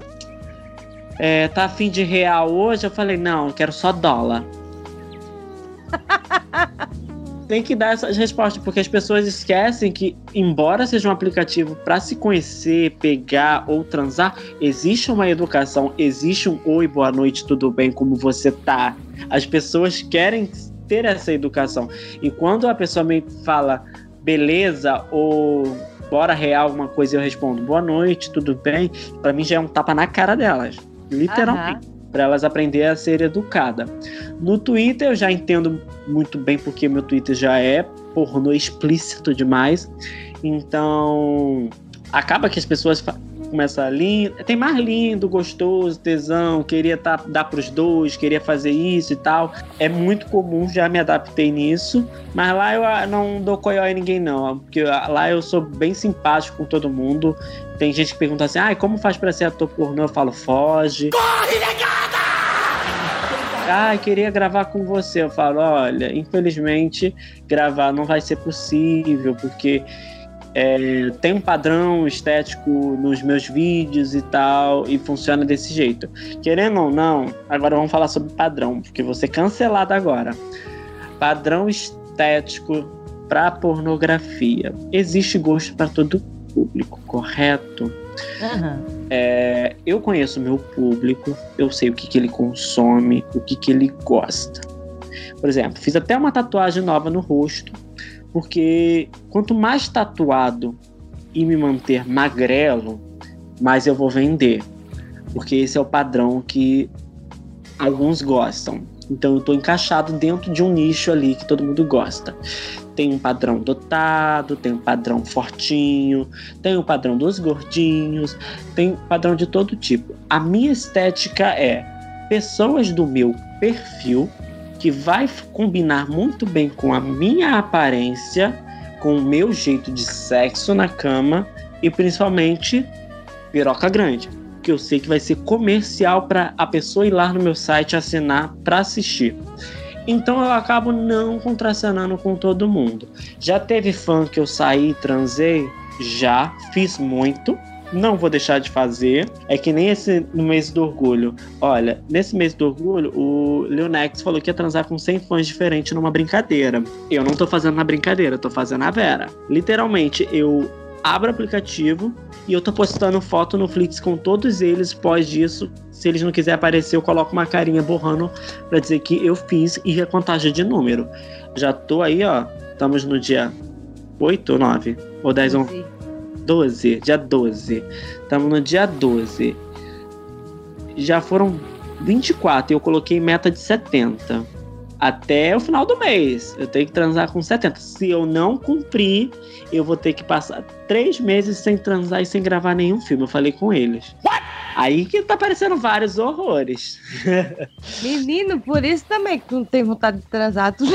é, tá afim de real hoje? Eu falei: não, eu quero só dólar. Tem que dar essas respostas, porque as pessoas esquecem que, embora seja um aplicativo para se conhecer, pegar ou transar, existe uma educação, existe um oi, boa noite, tudo bem, como você tá. As pessoas querem ter essa educação. E quando a pessoa me fala beleza ou bora real alguma coisa, eu respondo boa noite, tudo bem, Pra mim já é um tapa na cara delas, literalmente. Pra elas aprenderem a ser educada. No Twitter eu já entendo muito bem porque meu Twitter já é pornô explícito demais. Então acaba que as pessoas fa- começam a lindo, tem mais lindo, gostoso, tesão, queria tá, dar pros dois, queria fazer isso e tal. É muito comum, já me adaptei nisso. Mas lá eu ah, não dou coió em ninguém, não. Porque ah, lá eu sou bem simpático com todo mundo. Tem gente que pergunta assim: ah, como faz pra ser ator pornô? Eu falo, foge. Corre, negada! Ah, queria gravar com você. Eu falo, olha, infelizmente gravar não vai ser possível, porque é, tem um padrão estético nos meus vídeos e tal, e funciona desse jeito. Querendo ou não, agora vamos falar sobre padrão, porque vou ser cancelado agora. Padrão estético para pornografia. Existe gosto para todo público, correto? É, eu conheço o meu público, eu sei o que, que ele consome, o que, que ele gosta. Por exemplo, fiz até uma tatuagem nova no rosto, porque quanto mais tatuado e me manter magrelo, mais eu vou vender. Porque esse é o padrão que alguns gostam. Então eu tô encaixado dentro de um nicho ali que todo mundo gosta. Tem um padrão dotado, tem um padrão fortinho, tem o padrão dos gordinhos, tem padrão de todo tipo. A minha estética é pessoas do meu perfil que vai combinar muito bem com a minha aparência, com o meu jeito de sexo na cama e principalmente piroca grande, que eu sei que vai ser comercial para a pessoa ir lá no meu site assinar para assistir. Então eu acabo não contracenando com todo mundo. Já teve fã que eu saí, transei? Já, fiz muito. Não vou deixar de fazer. É que nem esse no mês do orgulho. Olha, nesse mês do orgulho, o Leonex falou que ia transar com 100 fãs diferentes numa brincadeira. Eu não tô fazendo na brincadeira, tô fazendo a Vera. Literalmente, eu abro o aplicativo e eu tô postando foto no Flix com todos eles. Pós disso, se eles não quiserem aparecer, eu coloco uma carinha borrando pra dizer que eu fiz e a contagem de número. Já tô aí, ó. Estamos no dia 8 ou 9? Ou 10 ou 12, dia 12. Estamos no dia 12. Já foram 24 e eu coloquei meta de 70. Até o final do mês. Eu tenho que transar com 70. Se eu não cumprir, eu vou ter que passar três meses sem transar e sem gravar nenhum filme. Eu falei com eles. Aí que tá aparecendo vários horrores. Menino, por isso também que tu não tem vontade de transar. Tu...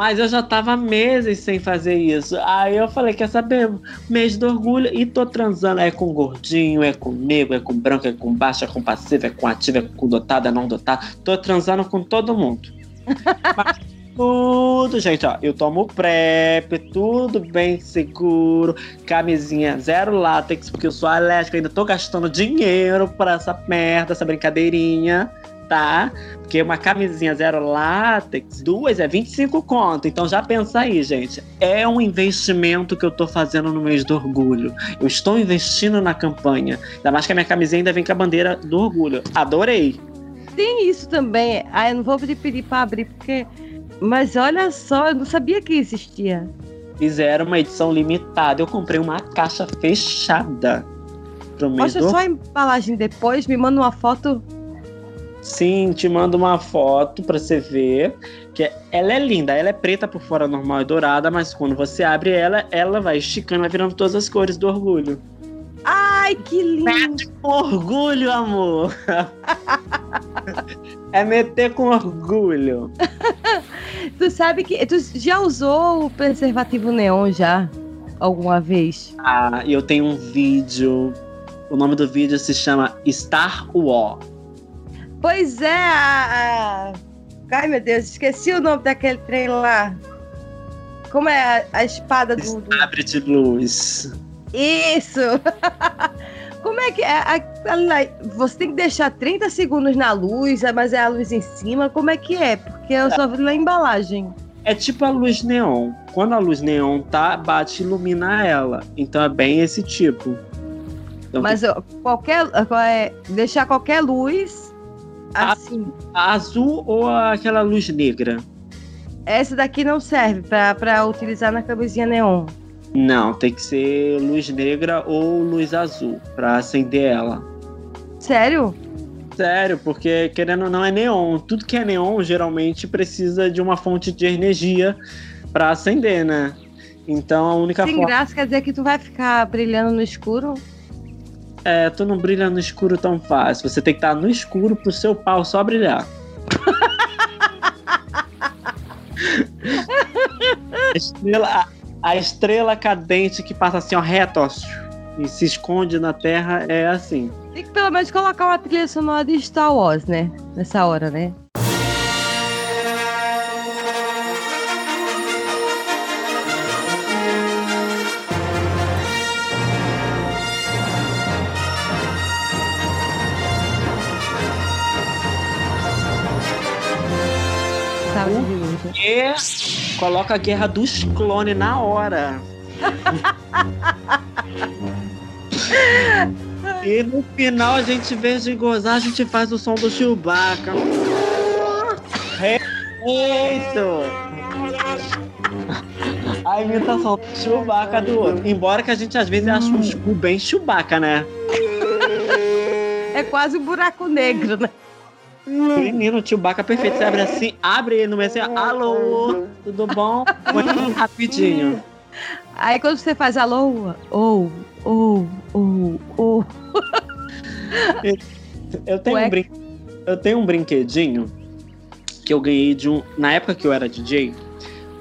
Mas eu já tava meses sem fazer isso. Aí eu falei, quer saber? Mês do orgulho e tô transando. É com gordinho, é com negro, é com branco, é com baixo, é com passivo, é com ativo, é com dotado, é não dotado. Tô transando com todo mundo. Mas Tudo, gente, ó. Eu tomo PrEP, tudo bem seguro. Camisinha zero látex, porque eu sou alérgica, ainda tô gastando dinheiro pra essa merda, essa brincadeirinha, tá? Porque uma camisinha zero látex, duas é 25 conto. Então já pensa aí, gente. É um investimento que eu tô fazendo no mês do orgulho. Eu estou investindo na campanha. Ainda mais que a minha camisinha ainda vem com a bandeira do orgulho. Adorei. Tem isso também. Ah, eu não vou pedir, pra abrir, porque. Mas olha só, eu não sabia que existia. Fizeram uma edição limitada. Eu comprei uma caixa fechada Mostra do só a embalagem depois, me manda uma foto. Sim, te mando uma foto pra você ver. Que é- ela é linda, ela é preta por fora normal e dourada, mas quando você abre ela, ela vai esticando, vai virando todas as cores do orgulho. Ai, que lindo! Orgulho, amor! é meter com orgulho. Tu sabe que. Tu já usou o preservativo neon já? Alguma vez? Ah, eu tenho um vídeo. O nome do vídeo se chama Star War. Pois é, a, a- Ai, meu Deus, esqueci o nome daquele trem lá. Como é a, a espada do. do- Abre de luz. Isso! Como é que é? A- a- Você tem que deixar 30 segundos na luz, mas é a luz em cima. Como é que é? Porque eu só vi na embalagem. É tipo a luz neon. Quando a luz neon tá, bate e ilumina ela. Então é bem esse tipo. Então, Mas qualquer. é, deixar qualquer luz. Assim. a azul ou aquela luz negra? Essa daqui não serve pra, pra utilizar na camisinha neon. Não, tem que ser luz negra ou luz azul pra acender ela. Sério? Sério, porque querendo ou não é neon. Tudo que é neon geralmente precisa de uma fonte de energia pra acender, né? Então a única Sem forma graça quer dizer que tu vai ficar brilhando no escuro? É tu não brilha no escuro tão fácil. Você tem que estar no escuro pro seu pau só brilhar. a, estrela, a, a estrela cadente que passa assim, ó, reto, ó, e se esconde na terra é assim. Tem que pelo menos colocar uma trilha sonora de Star Wars, né? Nessa hora, né? Coloca a guerra dos clones na hora. e no final a gente, em de gozar, a gente faz o som do Chewbacca. Respeito! A imitação do Chewbacca do outro. Embora que a gente às vezes ache um bem Chewbacca, né? É quase um buraco negro, né? Menino, o Chewbacca perfeito. Você abre assim, abre ele no meio assim, alô, tudo bom? Põe rapidinho. Aí quando você faz alô, ou, ou, ou, ou. Eu tenho, Ué. um brin... eu tenho um brinquedinho que eu ganhei de um. Na época que eu era DJ,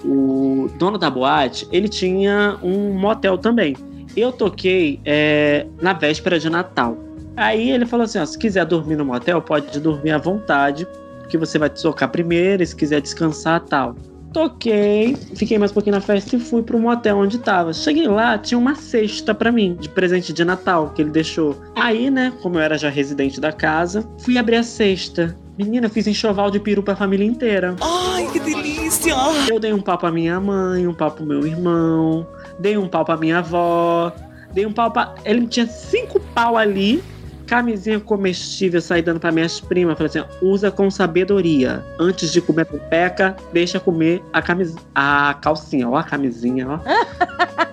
o dono da boate, ele tinha um motel também. Eu toquei é, na véspera de Natal. Aí ele falou assim: ó, se quiser dormir no motel, pode dormir à vontade, porque você vai tocar primeiro, e se quiser descansar tal. Toquei, fiquei mais um pouquinho na festa e fui pro motel onde tava. Cheguei lá, tinha uma cesta pra mim, de presente de Natal, que ele deixou. Aí, né, como eu era já residente da casa, fui abrir a cesta. Menina, fiz enxoval de peru pra família inteira. Ai, que delícia! Eu dei um pau pra minha mãe, um pau pro meu irmão, dei um pau pra minha avó, dei um pau pra. Ele tinha cinco pau ali, camisinha comestível saí dando pra minhas primas. Falei assim: usa com sabedoria. Antes de comer a pepeca, deixa comer a, camis... a calcinha, ó, a camisinha, ó.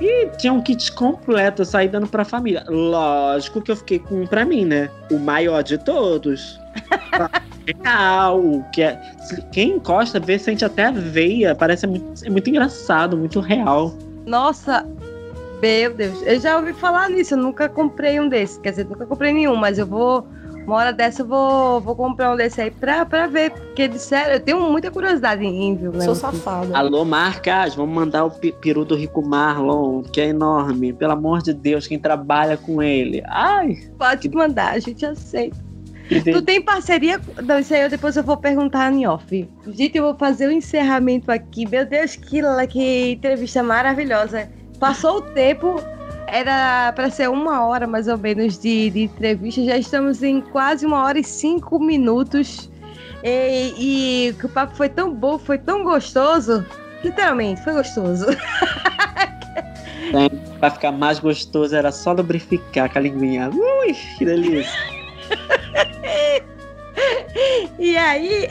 E tinha um kit completo, eu saí dando pra família. Lógico que eu fiquei com um pra mim, né? O maior de todos. Real, que é. Quem encosta vê, sente até a veia. Parece muito, é muito engraçado, muito real. Nossa, meu Deus. Eu já ouvi falar nisso, eu nunca comprei um desses. Quer dizer, nunca comprei nenhum, mas eu vou. Uma hora dessa eu vou, vou comprar um desse aí pra, pra ver. Porque, disseram, eu tenho muita curiosidade em, em ver o Sou safada. Alô, marcas, vamos mandar o peru do Rico Marlon, que é enorme. Pelo amor de Deus, quem trabalha com ele. Ai, Pode mandar, a gente aceita. Tu tem parceria? Não, isso aí eu, depois eu vou perguntar em off. Gente, eu vou fazer o encerramento aqui. Meu Deus, que, que entrevista maravilhosa. Passou o tempo, era para ser uma hora mais ou menos de, de entrevista. Já estamos em quase uma hora e cinco minutos. E, e o papo foi tão bom, foi tão gostoso. Literalmente, foi gostoso. Pra ficar mais gostoso era só lubrificar com a linguinha. Ui, que delícia. e aí,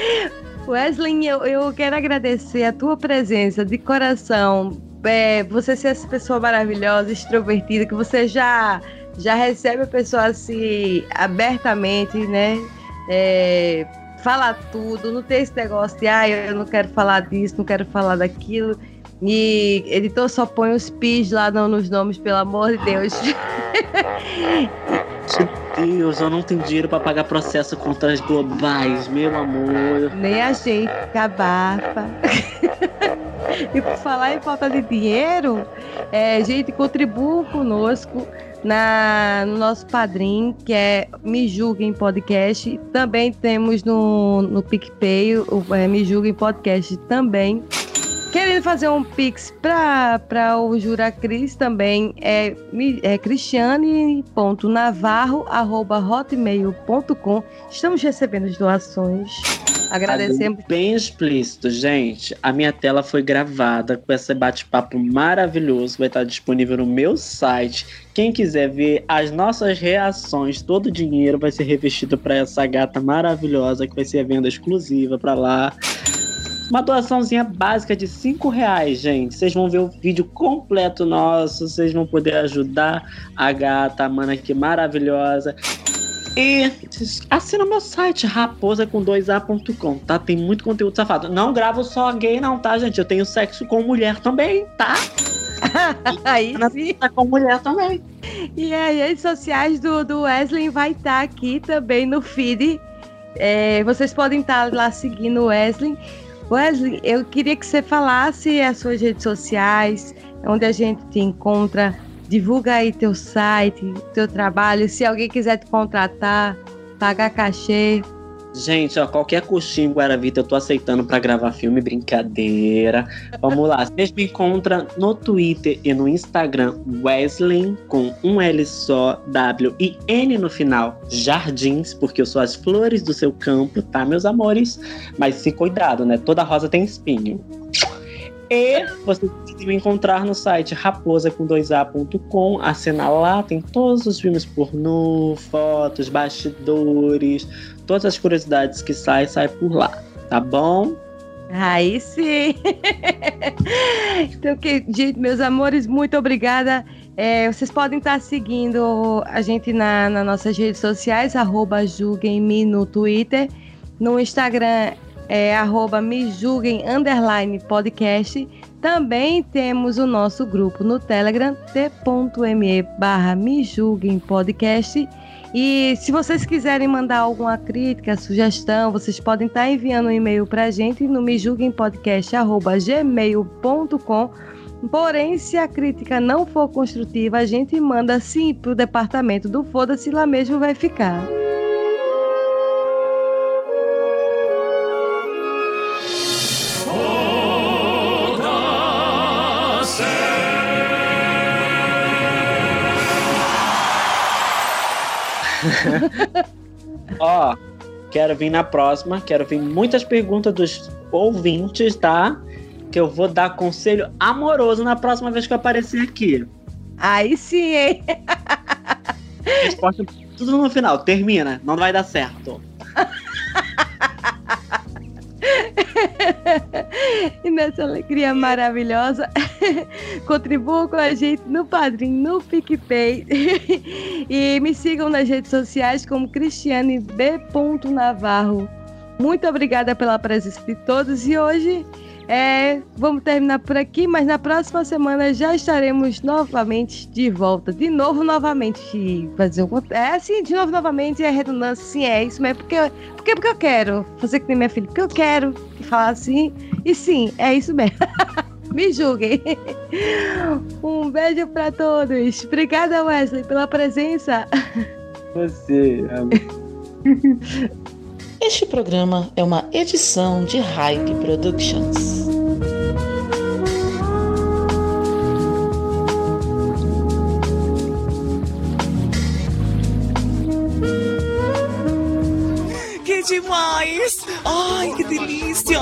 Wesley, eu, eu quero agradecer a tua presença de coração. É, você ser essa pessoa maravilhosa, extrovertida, que você já, já recebe a pessoa assim abertamente, né? É, fala tudo, não tem esse negócio de ah, eu não quero falar disso, não quero falar daquilo. E editor só põe os pis lá não, nos nomes, pelo amor de Deus. Meu Deus, eu não tenho dinheiro para pagar processo contra as globais, meu amor. Nem a gente, cabafa. e por falar em falta de dinheiro, é, gente, contribua conosco na, no nosso padrinho, que é Me Julguem Podcast. Também temos no, no PicPay, o é, Me Julguem Podcast também. Querendo fazer um pix para o Juracris também é, é cristiane.navarro.hotmail.com. Estamos recebendo as doações. Agradecemos. Bem explícito, gente. A minha tela foi gravada com esse bate-papo maravilhoso. Vai estar disponível no meu site. Quem quiser ver as nossas reações, todo o dinheiro vai ser revestido para essa gata maravilhosa que vai ser a venda exclusiva para lá. Uma doaçãozinha básica de 5 reais, gente. Vocês vão ver o vídeo completo nosso. Vocês vão poder ajudar a gata, a mana que maravilhosa. E assina meu site, raposa2a.com, tá? Tem muito conteúdo safado. Não gravo só gay, não, tá, gente? Eu tenho sexo com mulher também, tá? aí sim. Tá com mulher também. E as redes sociais do, do Wesley vai estar tá aqui também no feed. É, vocês podem estar tá lá seguindo o Wesley. Wesley, eu queria que você falasse as suas redes sociais, onde a gente te encontra, divulga aí teu site, teu trabalho, se alguém quiser te contratar, pagar cachê, Gente, ó, qualquer coxinho Guaravita eu tô aceitando para gravar filme, brincadeira. Vamos lá, vocês me encontram no Twitter e no Instagram Wesley com um L só, W e N no final, Jardins, porque eu sou as flores do seu campo, tá, meus amores? Mas se cuidado, né? Toda rosa tem espinho. E você pode me encontrar no site raposa2a.com. Assina lá, tem todos os filmes pornô, fotos, bastidores, todas as curiosidades que saem, sai por lá, tá bom? Aí sim! então, que, meus amores, muito obrigada. É, vocês podem estar seguindo a gente na, nas nossas redes sociais, arroba julguem-me no Twitter. No Instagram é arroba me julguem underline podcast. Também temos o nosso grupo no Telegram, t.me barra me julguem podcast. E se vocês quiserem mandar alguma crítica, sugestão, vocês podem estar enviando um e-mail para a gente no mejulguempodcast.gmail.com. Porém, se a crítica não for construtiva, a gente manda sim para o departamento do Foda-se, lá mesmo vai ficar. Ó, quero vir na próxima, quero vir muitas perguntas dos ouvintes, tá? Que eu vou dar conselho amoroso na próxima vez que eu aparecer aqui. Aí sim, hein? Resposta tudo no final, termina, não vai dar certo. e nessa alegria maravilhosa, contribuam com a gente no Padrim, no PicPay. e me sigam nas redes sociais como Cristiane B. Navarro. Muito obrigada pela presença de todos e hoje é, vamos terminar por aqui, mas na próxima semana já estaremos novamente de volta. De novo, novamente. Fazer um. É assim, de novo, novamente, é redundância, sim, é isso mesmo. Porque, porque, porque eu quero fazer que nem minha filha, porque eu quero falar assim. E sim, é isso mesmo. Me julguem. Um beijo para todos. Obrigada, Wesley, pela presença. Você, Este programa é uma edição de Hype Productions. Que demais! Ai, que delícia!